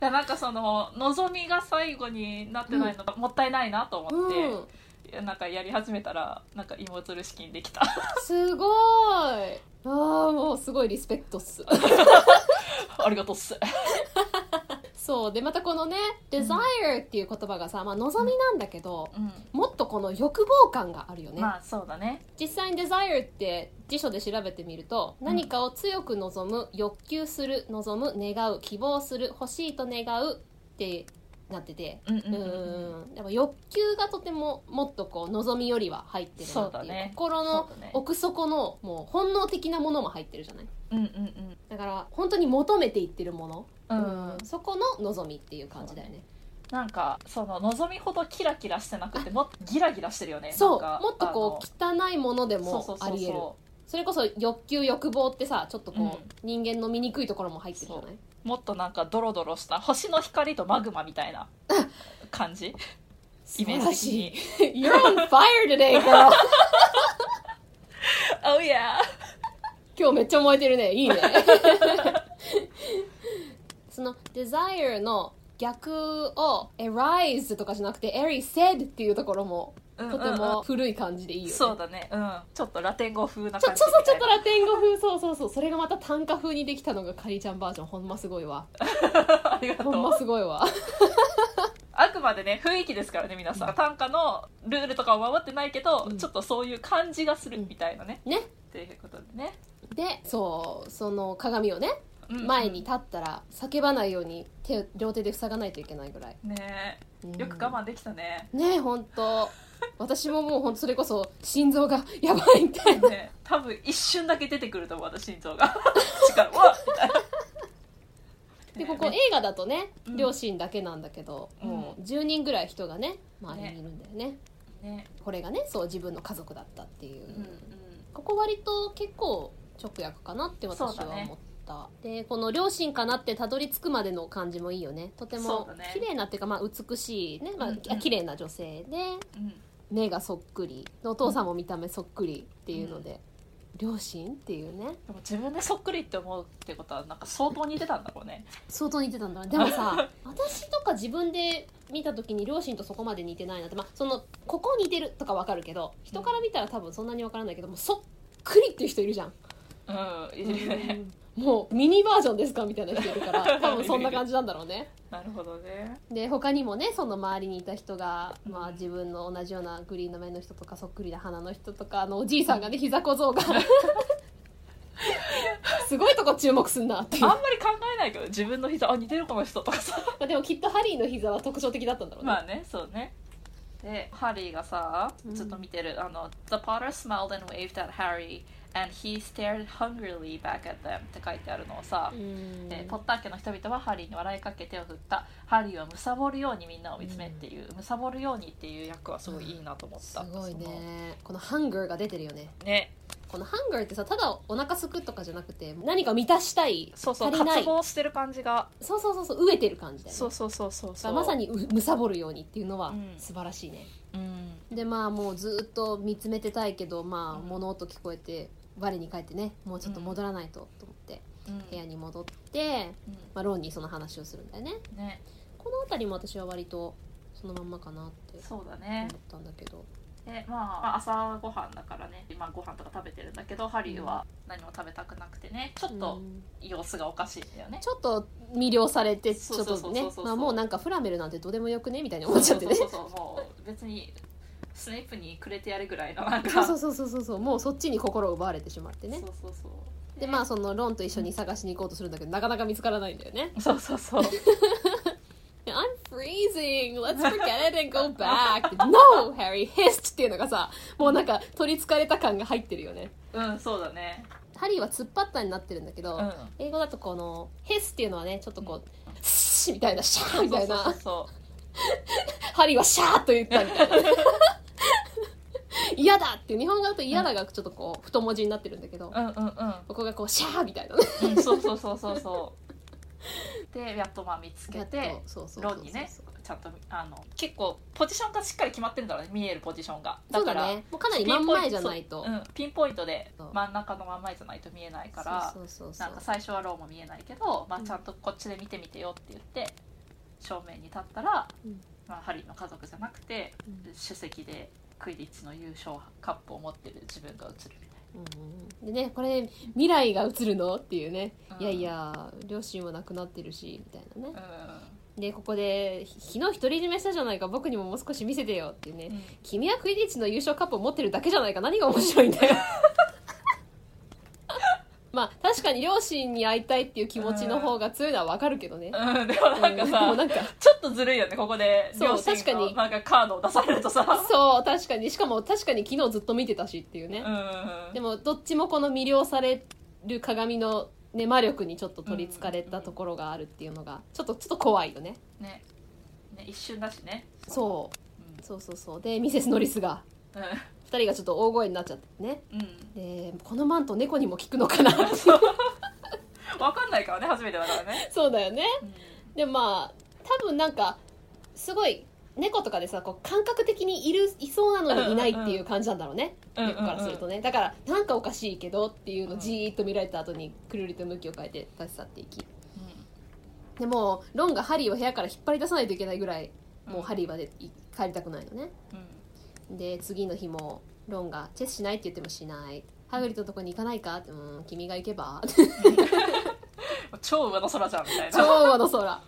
やなんかその望みが最後になってないのがもったいないなと思って、なんかやり始めたらなんか芋づる式にできた。すごい。ああもうすごいリスペクトっす。ありがとうっすそう。でまたこのね「desire」っていう言葉がさ、まあ、望みなんだけど、うん。もっとこの欲望感があるよね、まあそうだね。実際に「desire」って辞書で調べてみると、うん。何かを強く望む欲求する望む願う希望する欲しいと願うってなってて。うんうんううんん。やっぱ欲求がとてももっとこう望みよりは入ってるなっていうそうだね。心のそうだね。奥底のもう本能的なものも入ってるじゃない。うんうん。だから本当に求めていってるもの、うん。そこの望みっていう感じだよね。なんかその望みほどキラキラしてなくてもっとギラギラしてるよね。そう。もっとこう汚いものでもあり得る。そそれこそ欲求欲望ってさちょっとこう、うん。人間の醜いところも入ってるじゃない？う。もっとなんかドロドロした星の光とマグマみたいな 感じ？イメージ的い You're on fire today, girl 「Oh yeah. 今日めっちゃ燃えてるね。いいねその desire の逆を arise とかじゃなくて eri said っていうところも」とても古い感じでいいよね、そうだね。うん。ちょっとラテン語風なちょ感じちょっとちょっとみラテン語風。そうそうそう。それがまた短歌風にできたのがカリちゃんバージョン。ほんますごいわ。ありがとほんうますごいわ。あくまでね雰囲気ですからね皆さん。短歌のルールとかを守ってないけど、うん。ちょっとそういう感じがするみたいなね、ね。っていうことでね、でそうその鏡をねうん前に立ったら叫ばないように手を両手で塞がないといけないぐらい、ねうん。よく我慢できたね、ねえ本当。私ももう本当それこそ心臓が やばいみたいな。ね多分一瞬だけ出てくると思う私心臓が。力う。わっみたいな。でここね映画だとねうん。両親だけなんだけど、うん。もう10人ぐらい人がね周りにいるんだよね。ね。これがねそう自分の家族だったっていう、うんうん。ここ割と結構直訳かなって私は思った、でこの両親かなってたどり着くまでの感じもいいよね。とても綺麗なっていうか、まあ、美しいね、まあうんうん。あ綺麗な女性でうん。目がそっくり。でお父さんも見た目そっくりっていうので、両親っていうね。でも自分でそっくりって思うってことはなんか相当似てたんだろうね。相当似てたんだなでもさ 私とか自分で見た時に両親とそこまで似てないなってまあそのここ似てるとかわかるけど人から見たら多分そんなにわからないけどもうそっくりっていう人いるじゃん。うん。いるねもうミニバージョンですか？みたいな人いるから 多分そんな感じなんだろうね。なるほどね。で他にもねその周りにいた人が、まあ、自分の同じようなグリーンの目の人とかそっくりな鼻の人とかあのおじいさんがね膝小僧が すごいとこ注目すんなっていう。あんまり考えないけど自分の膝あ似てるこの人とかさ。まあでもきっとハリーの膝は特徴的だったんだろうね、まあねそうね。でハリーがさうん。ずっと見てる、あの「The Potter smiled and waved at Harry and he stared hungrily back at them」って書いてあるのをさ、うん。でポッター家の人々はハリーに笑いかけ手を振った。ハリーは貪るようにみんなを見つめっていう、貪るようにっていう役はすごいいいなと思っすた、ごいね。このハンガーが出てるよね。ね。このハンガーってさただお腹すくとかじゃなくて何か満たしたいそうそう足りない。してる感じが。そうそうそうそう飢えてる感じだよね。そうそうそうそうそう。まさにうむさぼるようにっていうのはうん。素晴らしいね、うん。でまあもうずっと見つめてたいけどまあうん物音聞こえて我に返ってねもうちょっと戻らないとと思ってうん。部屋に戻って、うまあ、ロンにその話をするんだよね。んね。この辺りも私は割とそのまんまかなって思ったんだけど。でまあ朝ごはんだからね今ご飯とか食べてるんだけどハリーは何も食べたくなくてねちょっとうん。様子がおかしいんだよね、ちょっと魅了されてちょっとね。もうなんかフラメルなんてどうでもよくねみたいに思っちゃってね。そうそうそうそう。もう別にスネープにくれてやるぐらいのなんかそうそうそうそう。そうもうそっちに心を奪われてしまってね。そうそうそう。でまあそのロンと一緒に探しに行こうとするんだけどなかなか見つからないんだよね。そうそうそう。I'm freezing. Let's forget it and go back. No Harry. Hissed っていうのがさもうなんか取りつかれた感が入ってるよね。うんそうだね。ハリーは突っ張ったになってるんだけど、うん。英語だとこの hiss っていうのはねちょっとこう、シッみたいなシャーみたいな。そうそうそ ハリーはシャーと言ったみたいな 嫌だっていう日本語だと嫌だがちょっとこう太文字になってるんだけど、ううんうんうん。ここがこうシャーみたいなね。うんそうそうそうそうそう。でやっとまあ見つけてとそうそうそうにね。ちゃんとあの結構ポジションがしっかり決まってるんだろうね見えるポジションが。そうだからね。もうかなり真ん前じゃないと。そううん、ピンポイントでそう。真ん中の真ん前じゃないと見えないからそうそうそうそう。なんか最初はローも見えないけど、まあ、ちゃんとこっちで見てみてよって言って正面に立ったら、うんまあ、ハリーの家族じゃなくて、うん。首席でクイディッチの優勝カップを持ってる自分が映るみたいうんでねこれ未来が映るのっていうね、うん。いやいや両親は亡くなってるしみたいなね、な。でここで「昨日独り占めしたじゃないか僕にももう少し見せてよ」っていうね、うん。君はクイディッチの優勝カップを持ってるだけじゃないか何が面白いんだよ まあ確かに両親に会いたいっていう気持ちの方が強いのはわかるけどね、うん、でもなんかうん。さ、でもなんかちょっとずるいよねここで。そう両親確かに。のなんかカードを出されるとさ。そう確かに。しかも確かに昨日ずっと見てたしっていうね、うんでもどっちもこの魅了される鏡の、ね、魔力にちょっと取りつかれたところがあるっていうのがちょっとちょっと怖いよね。ね。ね一瞬だしね。そう。うん。そうそうそう。でミセス・ノリスがう2人がちょっと大声になっちゃってね。ん、うん、でこのマント猫にも効くのかな。分かんないからね初めてだからね、そうだよね。うん。でまあ多分なんかすごい猫とかでさこう感覚的にいるいそうなのにいないっていう感じなんだろうね、うんうんうん。猫からするとね。だからなんかおかしいけどっていうのをじーっと見られた後にくるりと向きを変えて立ち去っていき。でもロンがハリーを部屋から引っ張り出さないといけないぐらいもうハリーはでい帰りたくないのね。うんで次の日もロンが「チェスしない?」って言ってもしない「ハグリッドのとこに行かないか?」って「うん君が行けば?」超上の空じゃんみたいな。超上の空。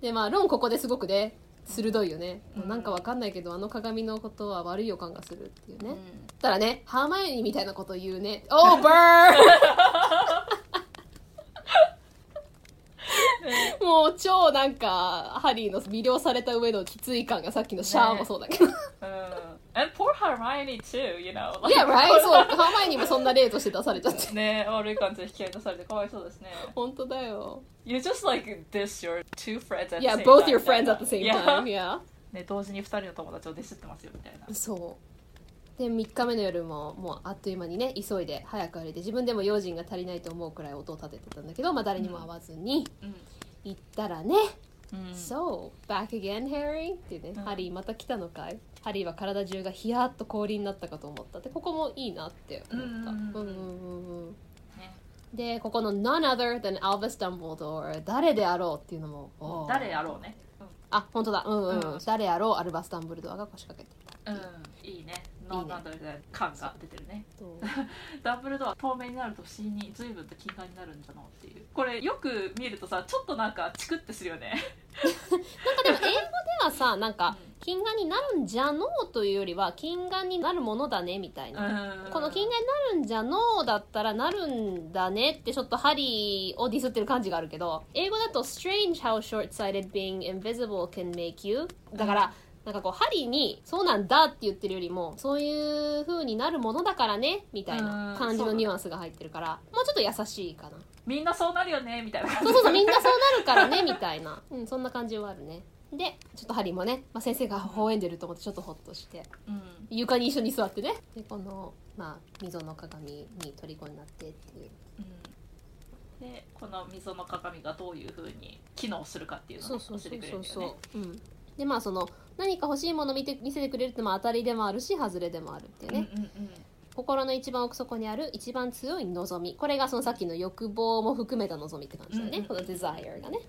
でまあロンここですごくね鋭いよね、うんなんかわかんないけどあの鏡のことは悪い予感がするっていうね、うん。たらねハーマイオニーみたいなこと言うね「オーバー! 」もう超なんかハリーの魅了された上のきつい感がさっきのシャーもそうだけど、うん And poor Hermione too, you know. いや、right? そう、ハーマイオニーもそんな例として出されちゃって。ね悪い感じで引き合い出されてかわいそうですね。本当だよ。You just like this your two friends at the Yeah, same both time. your friends at the same Yeah. time. Yeah. ね同時に二人の友達をディスってますよみたいな。そで3日目の夜ももうあっという間にね急いで早く歩いて自分でも用心が足りないと思うくらい音を立ててたんだけど、まあ、誰にも会わずにうん行ったらねうん「So back again Harry」ってね、うん。ハリーまた来たのかい?」ハリーは体中がヒヤッと氷になったかと思った。でここもいいなって思った。うんうんうんうん。うんね。でここの「None other than Albus Dumbledore」誰であろうっていうのもおー。誰やろうね。あ本当だ。うんうん、うん。誰あろう？アルバス・ダンブルドアが腰掛けていたうん、いいねノーナンドルで感が出てるね。と ダンブルドア透明になると不思議に随分と金眼になるんじゃのっていう。これよく見るとさちょっとなんかチクってするよね。なんかでも英語ではさなんかうん。金眼になるんじゃのうというよりは金眼になるものだねみたいな、うん。この金眼になるんじゃのうだったらなるんだねってちょっとハリーをディスってる感じがあるけど英語だと strange how short-sighted being invisible can make you だから、なんかこうハリーにそうなんだって言ってるよりもそういう風になるものだからねみたいな感じのニュアンスが入ってるからもうちょっと優しいかな。みんなそうなるよねみたいなそうそうそうみんなそうなるからね みたいな、うん、そんな感じはあるね。でちょっとハリーもね、まあ、先生が微笑んでると思ってちょっとホッとして。うん。床に一緒に座ってね。でこの、まあ、溝の鏡に虜になってっていう。うん。でこの溝の鏡がどういうふうに機能するかっていうのを教そうそうそう。えてくれるそうんだよね。そう、うん、でまあその何か欲しいもの見て見せてくれるってまあ当たりでもあるし外れでもあるっていうね、うんうんうん。心の一番奥底にある一番強い望み。これがそのさっきの欲望も含めた望みって感じだよね、うんうんこの desire がね。で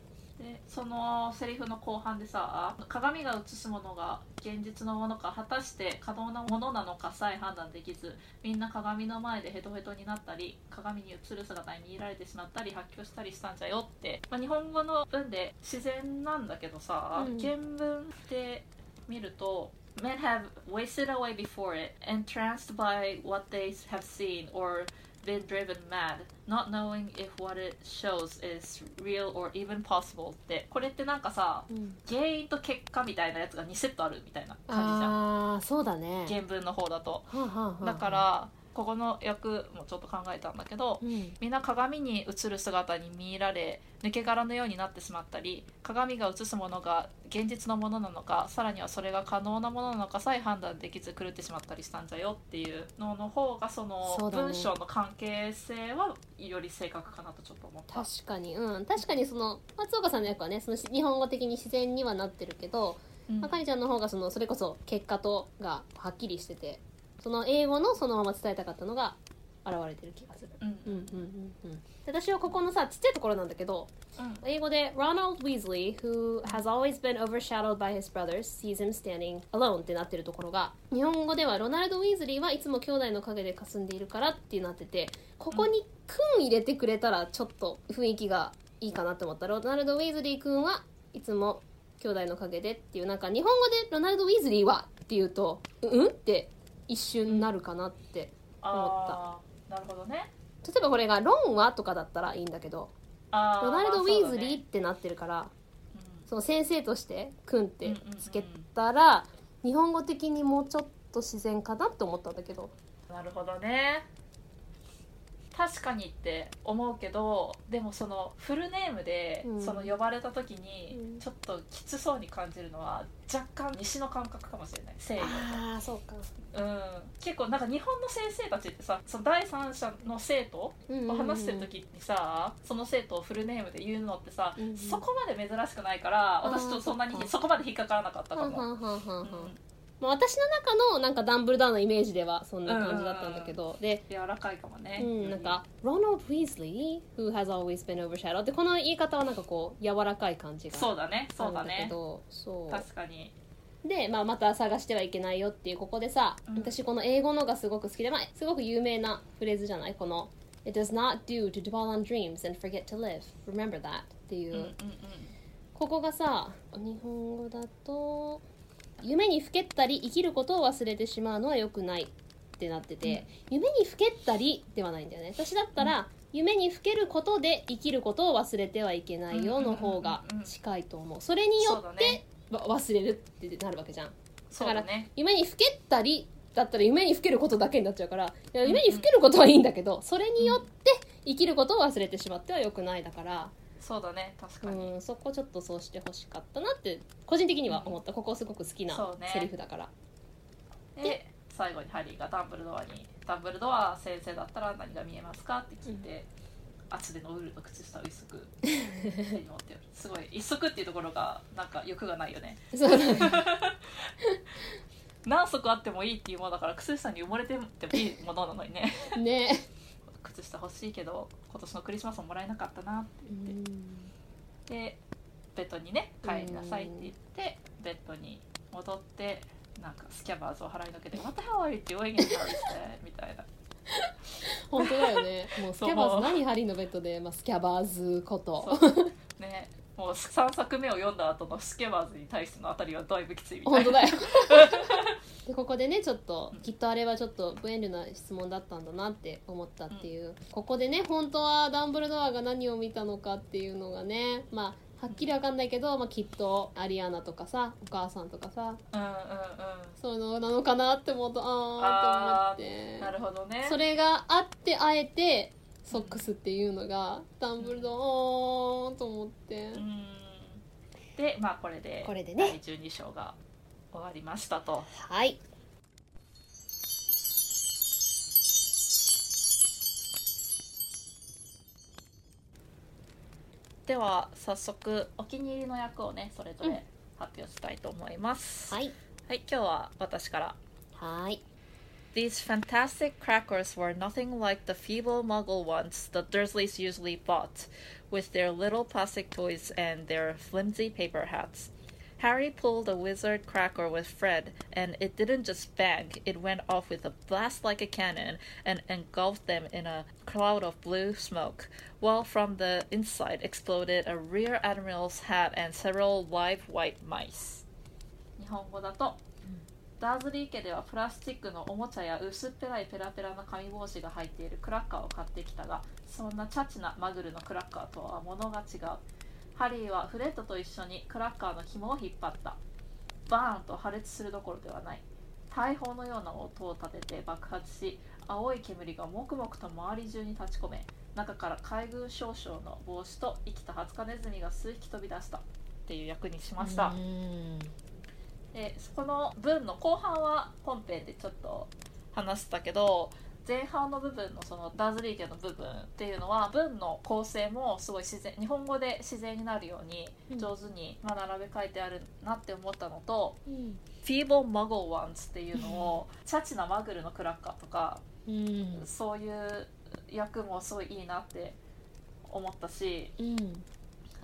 そのセリフの後半でさ鏡が映すものが現実のものか果たして可能なものなのかさえ判断できずみんな鏡の前でヘトヘトになったり鏡に映る姿に見られてしまったり発狂したりしたんじゃよって、まあ、日本語の文で自然なんだけどさ、うん。原文で見ると Men have wasted away before it, entranced by what they have seen, or been driven mad, not knowing if what it shows is real or even possible. ってこれってなんかさうん。原因と結果みたいなやつが2セットあるみたいな感じじゃん。ああそうだね。原文の方だと。はあはあはあ。だからここの役もちょっと考えたんだけどうん。みんな鏡に映る姿に見入られ抜け殻のようになってしまったり鏡が映すものが現実のものなのかさらにはそれが可能なものなのかさえ判断できず狂ってしまったりしたんじゃよっていうのの方がその文章の関係性はより正確かなとちょっと思った。確かに。うん。確かにその松岡さんの役はねその日本語的に自然にはなってるけど、うん。まあかりちゃんの方がそのそれこそ結果とがはっきりしててその英語のそのまま伝えたかったのが現れてる気がする。うん。うんうんうん私はここのさちっちゃいところなんだけどうん。英語で Ronald Weasley who has always been overshadowed by his brothers sees him standing alone ってなってるところが日本語ではロナルド・ウィーズリーはいつも兄弟の陰で霞んでいるからってなっててここに「くん」入れてくれたらちょっと雰囲気がいいかなって思った。ロナルド・ウィーズリー君はいつも兄弟の陰でっていうなんか日本語でロナルド・ウィーズリーはっていうとうん？って一瞬なるかなってあーなるほどね。例えばこれが「ロンは?」とかだったらいいんだけどロナルド・ウィーズリまあーってなってるからその先生として「くん」ってつけたら日本語的にもうちょっと自然かなって思ったんだけど。うんなるほどね確かにって思うけどでもそのフルネームでうん。その呼ばれた時にうん。ちょっときつそうに感じるのは若干西の感覚かもしれない。西洋ああそうか。うん。結構なんか日本の先生たちってさその第三者の生徒を話してる時にさ、その生徒をフルネームで言うのってさ、うんうん。そこまで珍しくないから私とそんなにそこまで引っかからなかったかも、まあ私の中のなんかダンブルダウンのイメージではそんな感じだったんだけどで柔らかいかもね、うん、なんか「Ronald Weasley who has always been overshadowed」ってこの言い方はなんかこう柔らかい感じがそうだねそうだね。どそう。確かに。で、まあ、また探してはいけないよっていうここでさ、うん。私この英語のがすごく好きで、まあ、すごく有名なフレーズじゃない？この「It does not do to dwell on dreams and forget to live. Remember that」っていう、うんうんうん。ここがさ日本語だと「夢にふけったり生きることを忘れてしまうのは良くない」ってなってて、夢にふけったりではないんだよね。私だったら、夢にふけることで生きることを忘れてはいけないよの方が近いと思う。それによってね。わ忘れるってなるわけじゃん。そうだね。夢にふけったりだったら夢にふけることだけになっちゃうから夢にふけることはいいんだけどそれによって生きることを忘れてしまってはよくないだから、そうだね確かに、うん、そこちょっとそうしてほしかったなって個人的には思った。ここすごく好きなセリフだから。で最後にハリーがダンブルドアに「ダンブルドア先生だったら何が見えますか?」って聞いて、厚手のウールの靴下を一足手に持ってる。すごい一足っていうところがなんか欲がないよね。そうだね。何足あってもいいっていうものだから靴下に埋もれてもいいものなのにね。ね靴下欲しいけど今年のクリスマスももらえなかったなってう言って。ん。でベッドにね帰りなさいって言ってベッドに戻ってなんかスキャバーズを払いのけて「What the hell are you doing in Harry's bed?」みたいな。本当だよね。もうスキャバーズ何ハリーのベッドで、まあ、スキャバーズこと。ねもう3作目を読んだ後のスキャバーズに対してのあたりはだいぶきついみたいな。本当だよ でここでねちょっときっとあれはちょっとブエンルな質問だったんだなって思ったっていう、ここでね本当はダンブルドアが何を見たのかっていうのがねまあはっきりわかんないけど、まあ、きっとアリアナとかさお母さんとかさうんうんうん。そういうのなのかなって思うとあーって思って。なるほどね。それがあってあえてソックスっていうのがダンブルドアと思って。うん。でまあこれでこれでね。第12章が終わりましたとはいでは早速お気に入りの役をねそれぞうんれ発表したいと思います、はいはい、今日は私からはい These fantastic crackers were nothing like the feeble muggle ones the Dursleys usually bought, with their little plastic toys and their flimsy paper hats. Harry pulled a wizard cracker with Fred, and it didn't just bang, it went off with a blast like a cannon and engulfed them in a cloud of blue smoke, while from the inside exploded a rear admiral's hat and several live white mice. 日本語だとダーズリー家ではプラスチックのおもちゃや薄っぺらいペラペラな紙帽子が入っているクラッカーを買ってきたがそんなチャチなマグルのクラッカーとは物が違う ハリーはフレッドと一緒にクラッカーの紐を引っ張った。バーンと破裂するどころではない。大砲のような音を立てて爆発し青い煙がもくもくと周り中に立ち込め中から海軍少将の帽子と生きたハツカネズミが数匹飛び出した。っていう役にしました、うん。でこの文の後半は本編でちょっと話したけど前半の部分のそのダーズリー家の部分っていうのは文の構成もすごい自然日本語で自然になるようにうん上手にまあ並べ書いてあるなって思ったのとうん「Feeble Muggle Ones」っていうのをチャチなマグルのクラッカーとかうんそういう役もすごいいいなって思ったしうん。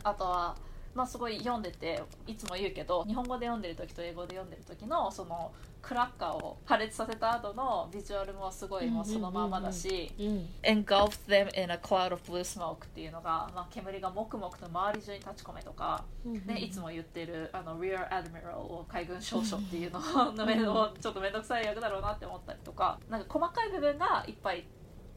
あとは、まあ、すごい読んでていつも言うけど日本語で読んでる時と英語で読んでる時のそのクラッカーを破裂させた後のビジュアルもすごいもうそのままだしうん「engulfed them in a cloud of blue smoke」っていうのが、まあ、煙がもくもくと周り中に立ち込めとか、ね、いつも言ってるあの Rear Admiral を海軍少将っていうのの面をちょっと面倒くさい役だろうなって思ったりとかなんか細かい部分がいっぱい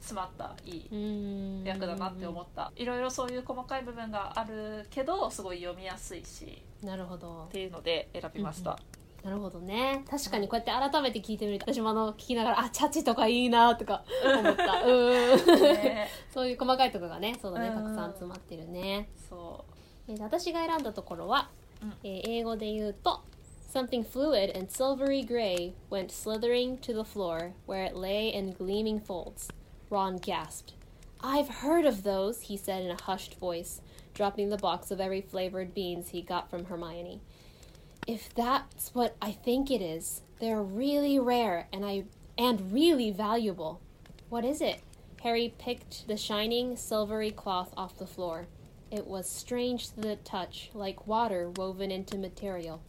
詰まったいいうん役だなって思った。いろいろそういう細かい部分があるけどすごい読みやすいし。なるほど。っていうので選びました、なるほどね確かにこうやって改めて聞いてみると私もあの聞きながらあチャチとかいいなとか思ったうんねそういう細かいところがねそうだねうんたくさん詰まってるねそえー私が選んだところは、うんえー英語で言うと Something fluid and silvery gray went slithering to the floor where it lay in gleaming folds. Ron gasped. I've heard of those, he said in a hushed voice, dropping the box of every flavored beans he got from Hermione. If that's what I think it is, they're really rare and I and really valuable. What is it? Harry picked the shining silvery cloth off the floor. It was strange to the touch, like water woven into material.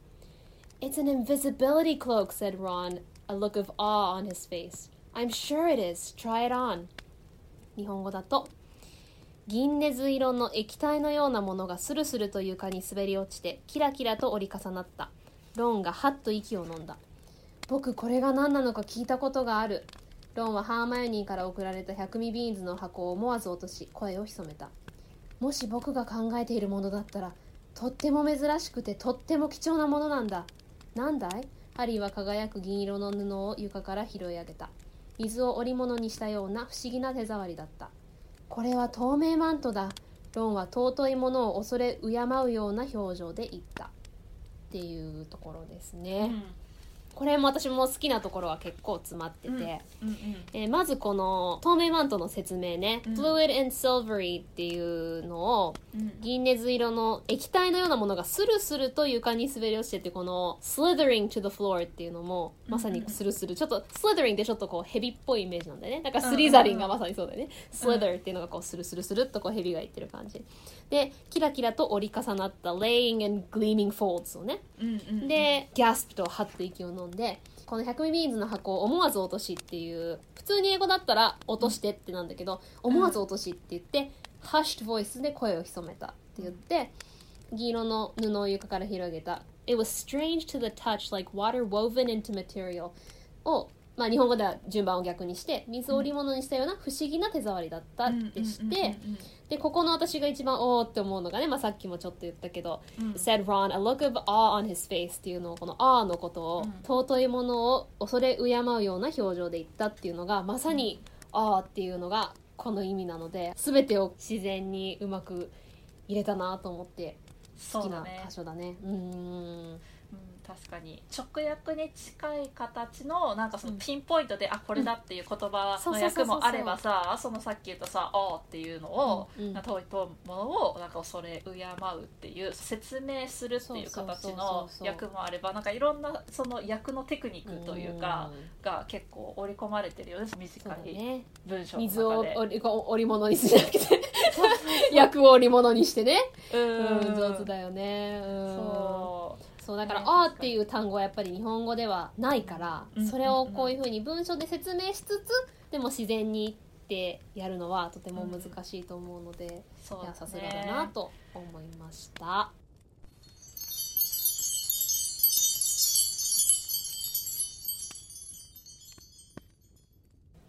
It's an invisibility cloak, said Ron, a look of awe on his face. I'm sure it is. Try it on. 日本語だと 銀根色の液体のようなものがスルスルと床に滑り落ちてキラキラと折り重なった。ロンがハッと息を飲んだ。僕これが何なのか聞いたことがある。ロンはハーマイオニーから送られた百味ビーンズの箱を思わず落とし声を潜めた。もし僕が考えているものだったらとっても珍しくてとっても貴重なものなんだ。なんだい？ハリーは輝く銀色の布を床から拾い上げた。水を織物にしたような不思議な手触りだった。これは透明マントだ。ロンは尊いものを恐れ敬うような表情で言った。っていうところですう、ね、これも私も好きなところは結構詰まってて、うんうんえーまずこの透明マントの説明ね、うん。Fluid and silvery っていうのをうん。銀熱色の液体のようなものがスルスルと床に滑り落ちててこの slithering to the floor っていうのもまさにスルスル。ちょっと slithering ってちょっとこうヘビっぽいイメージなんだよね。だからスリザリンがまさにそうだよね、slither っていうのがこうスルスルスルっとこうヘビがいってる感じ。でキラキラと折り重なった laying and gleaming folds をね。うんうんで、ギャスプとハッと息を飲んで、この100ミリビーンズの箱を思わず落としっていう、普通に英語だったら落としてってなんだけど、思わず落としって言って、ハッシュボイスで声を潜めたって言って、銀色の布を床から広げた。It was strange to the touch like water woven into material を、まあ日本語では順番を逆にして、水を織物にしたような不思議な手触りだったってして、で、ここの私が一番おーって思うのがね、まあ、さっきもちょっと言ったけど、said Ron, a look of awe on his face っていうのを、この awe のことを、うん。尊いものを恐れ敬うような表情で言ったっていうのが、まさに awe っていうのがこの意味なので、すべてを自然にうまく入れたなと思って、好きな箇所だね。うーん。うん確かに。直訳に近い形のなんかそのうん。ピンポイントで、あこれだっていう言葉の訳もあればさそのさっき言ったさ「あ」っていうのを、うん。うん遠いものをなんか恐れ敬うっていう説明するっていう形の訳もあればなんかいろんなその訳のテクニックというかん。が結構織り込まれてるよね短い。文章の水を中で。織り織物にしなくて、役 を織物にしてね。ううん、上手だよね。うん。そうそうだから「ねあ」っていう単語はやっぱり日本語ではないから、うんそれをこういうふうに文章で説明しつつでも自然にってやるのはとても難しいと思うので、いやさすがだなと思いました。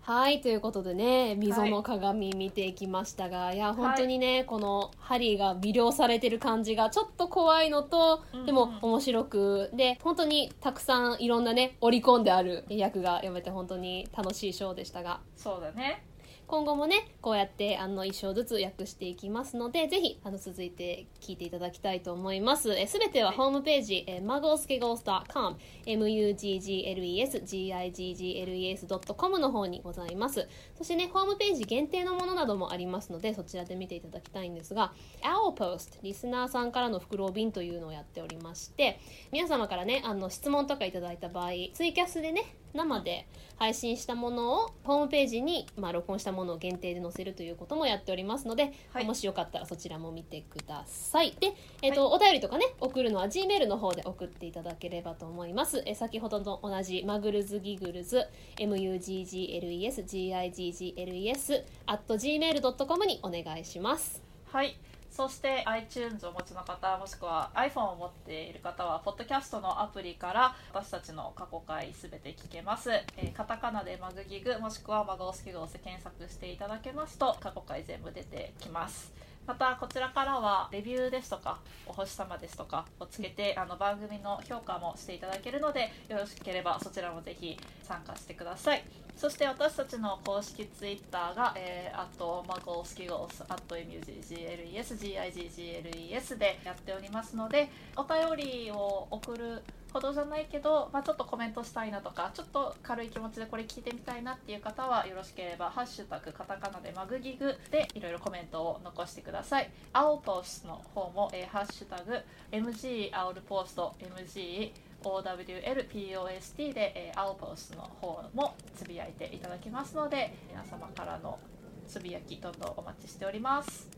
はい、ということでね、溝の鏡見ていきましたが、い、や、本当にね、このハリーが魅了されてる感じがちょっと怖いのと、うんでも面白く、で、本当にたくさんいろんなね、織り込んである役が読めて本当に楽しいショーでしたが、そうだね今後もね、こうやってあの一章ずつ訳していきますので、ぜひあの続いて聞いていただきたいと思います。すべてはホームページ、えー mugglesgiggles.com、muggles.giggles.com の方にございます。そしてね、ホームページ限定のものなどもありますので、そちらで見ていただきたいんですが、Owlpost、リスナーさんからの袋便というのをやっておりまして、皆様からね、あの質問とかいただいた場合、ツイキャスでね、生で配信したものをホームページに、まあ、録音したものを限定で載せるということもやっておりますので、はい。もしよかったらそちらも見てください。で、えっとお便りとかね送るのは G メールの方で送っていただければと思います。え先ほどと同じマグルズギグルズ muggles.giggles at gmail.com にお願いします。はいそして iTunes をお持ちの方もしくは iPhone を持っている方はポッドキャストのアプリから私たちの過去回すべて聞けます、えーカタカナでマグギグもしくはマグオスキグを検索していただけますと過去回全部出てきます。またこちらからはレビューですとかお星様ですとかをつけてあの番組の評価もしていただけるのでよろしければそちらもぜひ参加してください。そして私たちの公式ツイッターが、えー、あと、マゴスキゴス、あと MUGGLES、GIGGLES でやっておりますので、お便りを送るほどじゃないけど、まあ、ちょっとコメントしたいなとか、ちょっと軽い気持ちでこれ聞いてみたいなっていう方は、よろしければ、ハッシュタグ、カタカナでマグギグでいろいろコメントを残してください。アオポスの方も、えーハッシュタグ、MG アオルポスト、MG OWLPOST で、えー、青ポスの方もつぶやいていただきますので皆様からのつぶやきどんどんお待ちしております。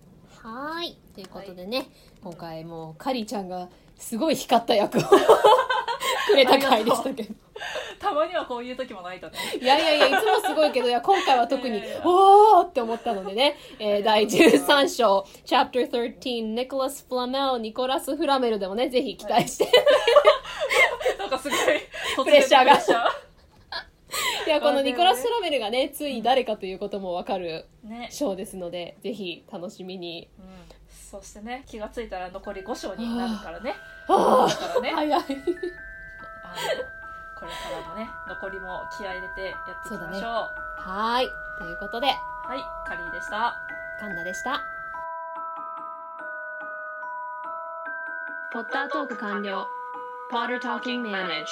はい。ということでね、今回もうカリちゃんがすごい光った役を。くれた回でしたけど。たまにはこういう時もないとね。いやいやいや、いつもすごいけど、いや、今回は特におーって思ったのでね、えー第13章、Chapter 13、ニコラス・フラメル、ニコラス・フラメルでもね、ぜひ期待して。なんかすごいプレッシャーが。いや、このニコラス・フラメルがね、つい誰かということもわかるーね、章ですので、ぜひ楽しみに。うん、そしてね気がついたら残り5章になるからね。あだからね。ー早い。あのこれからもね残りも気合い入れてやっていきましょうはーい。ということで、はいカリーでしたカンナでした。ポッタートーク完了。Potter Talking Managed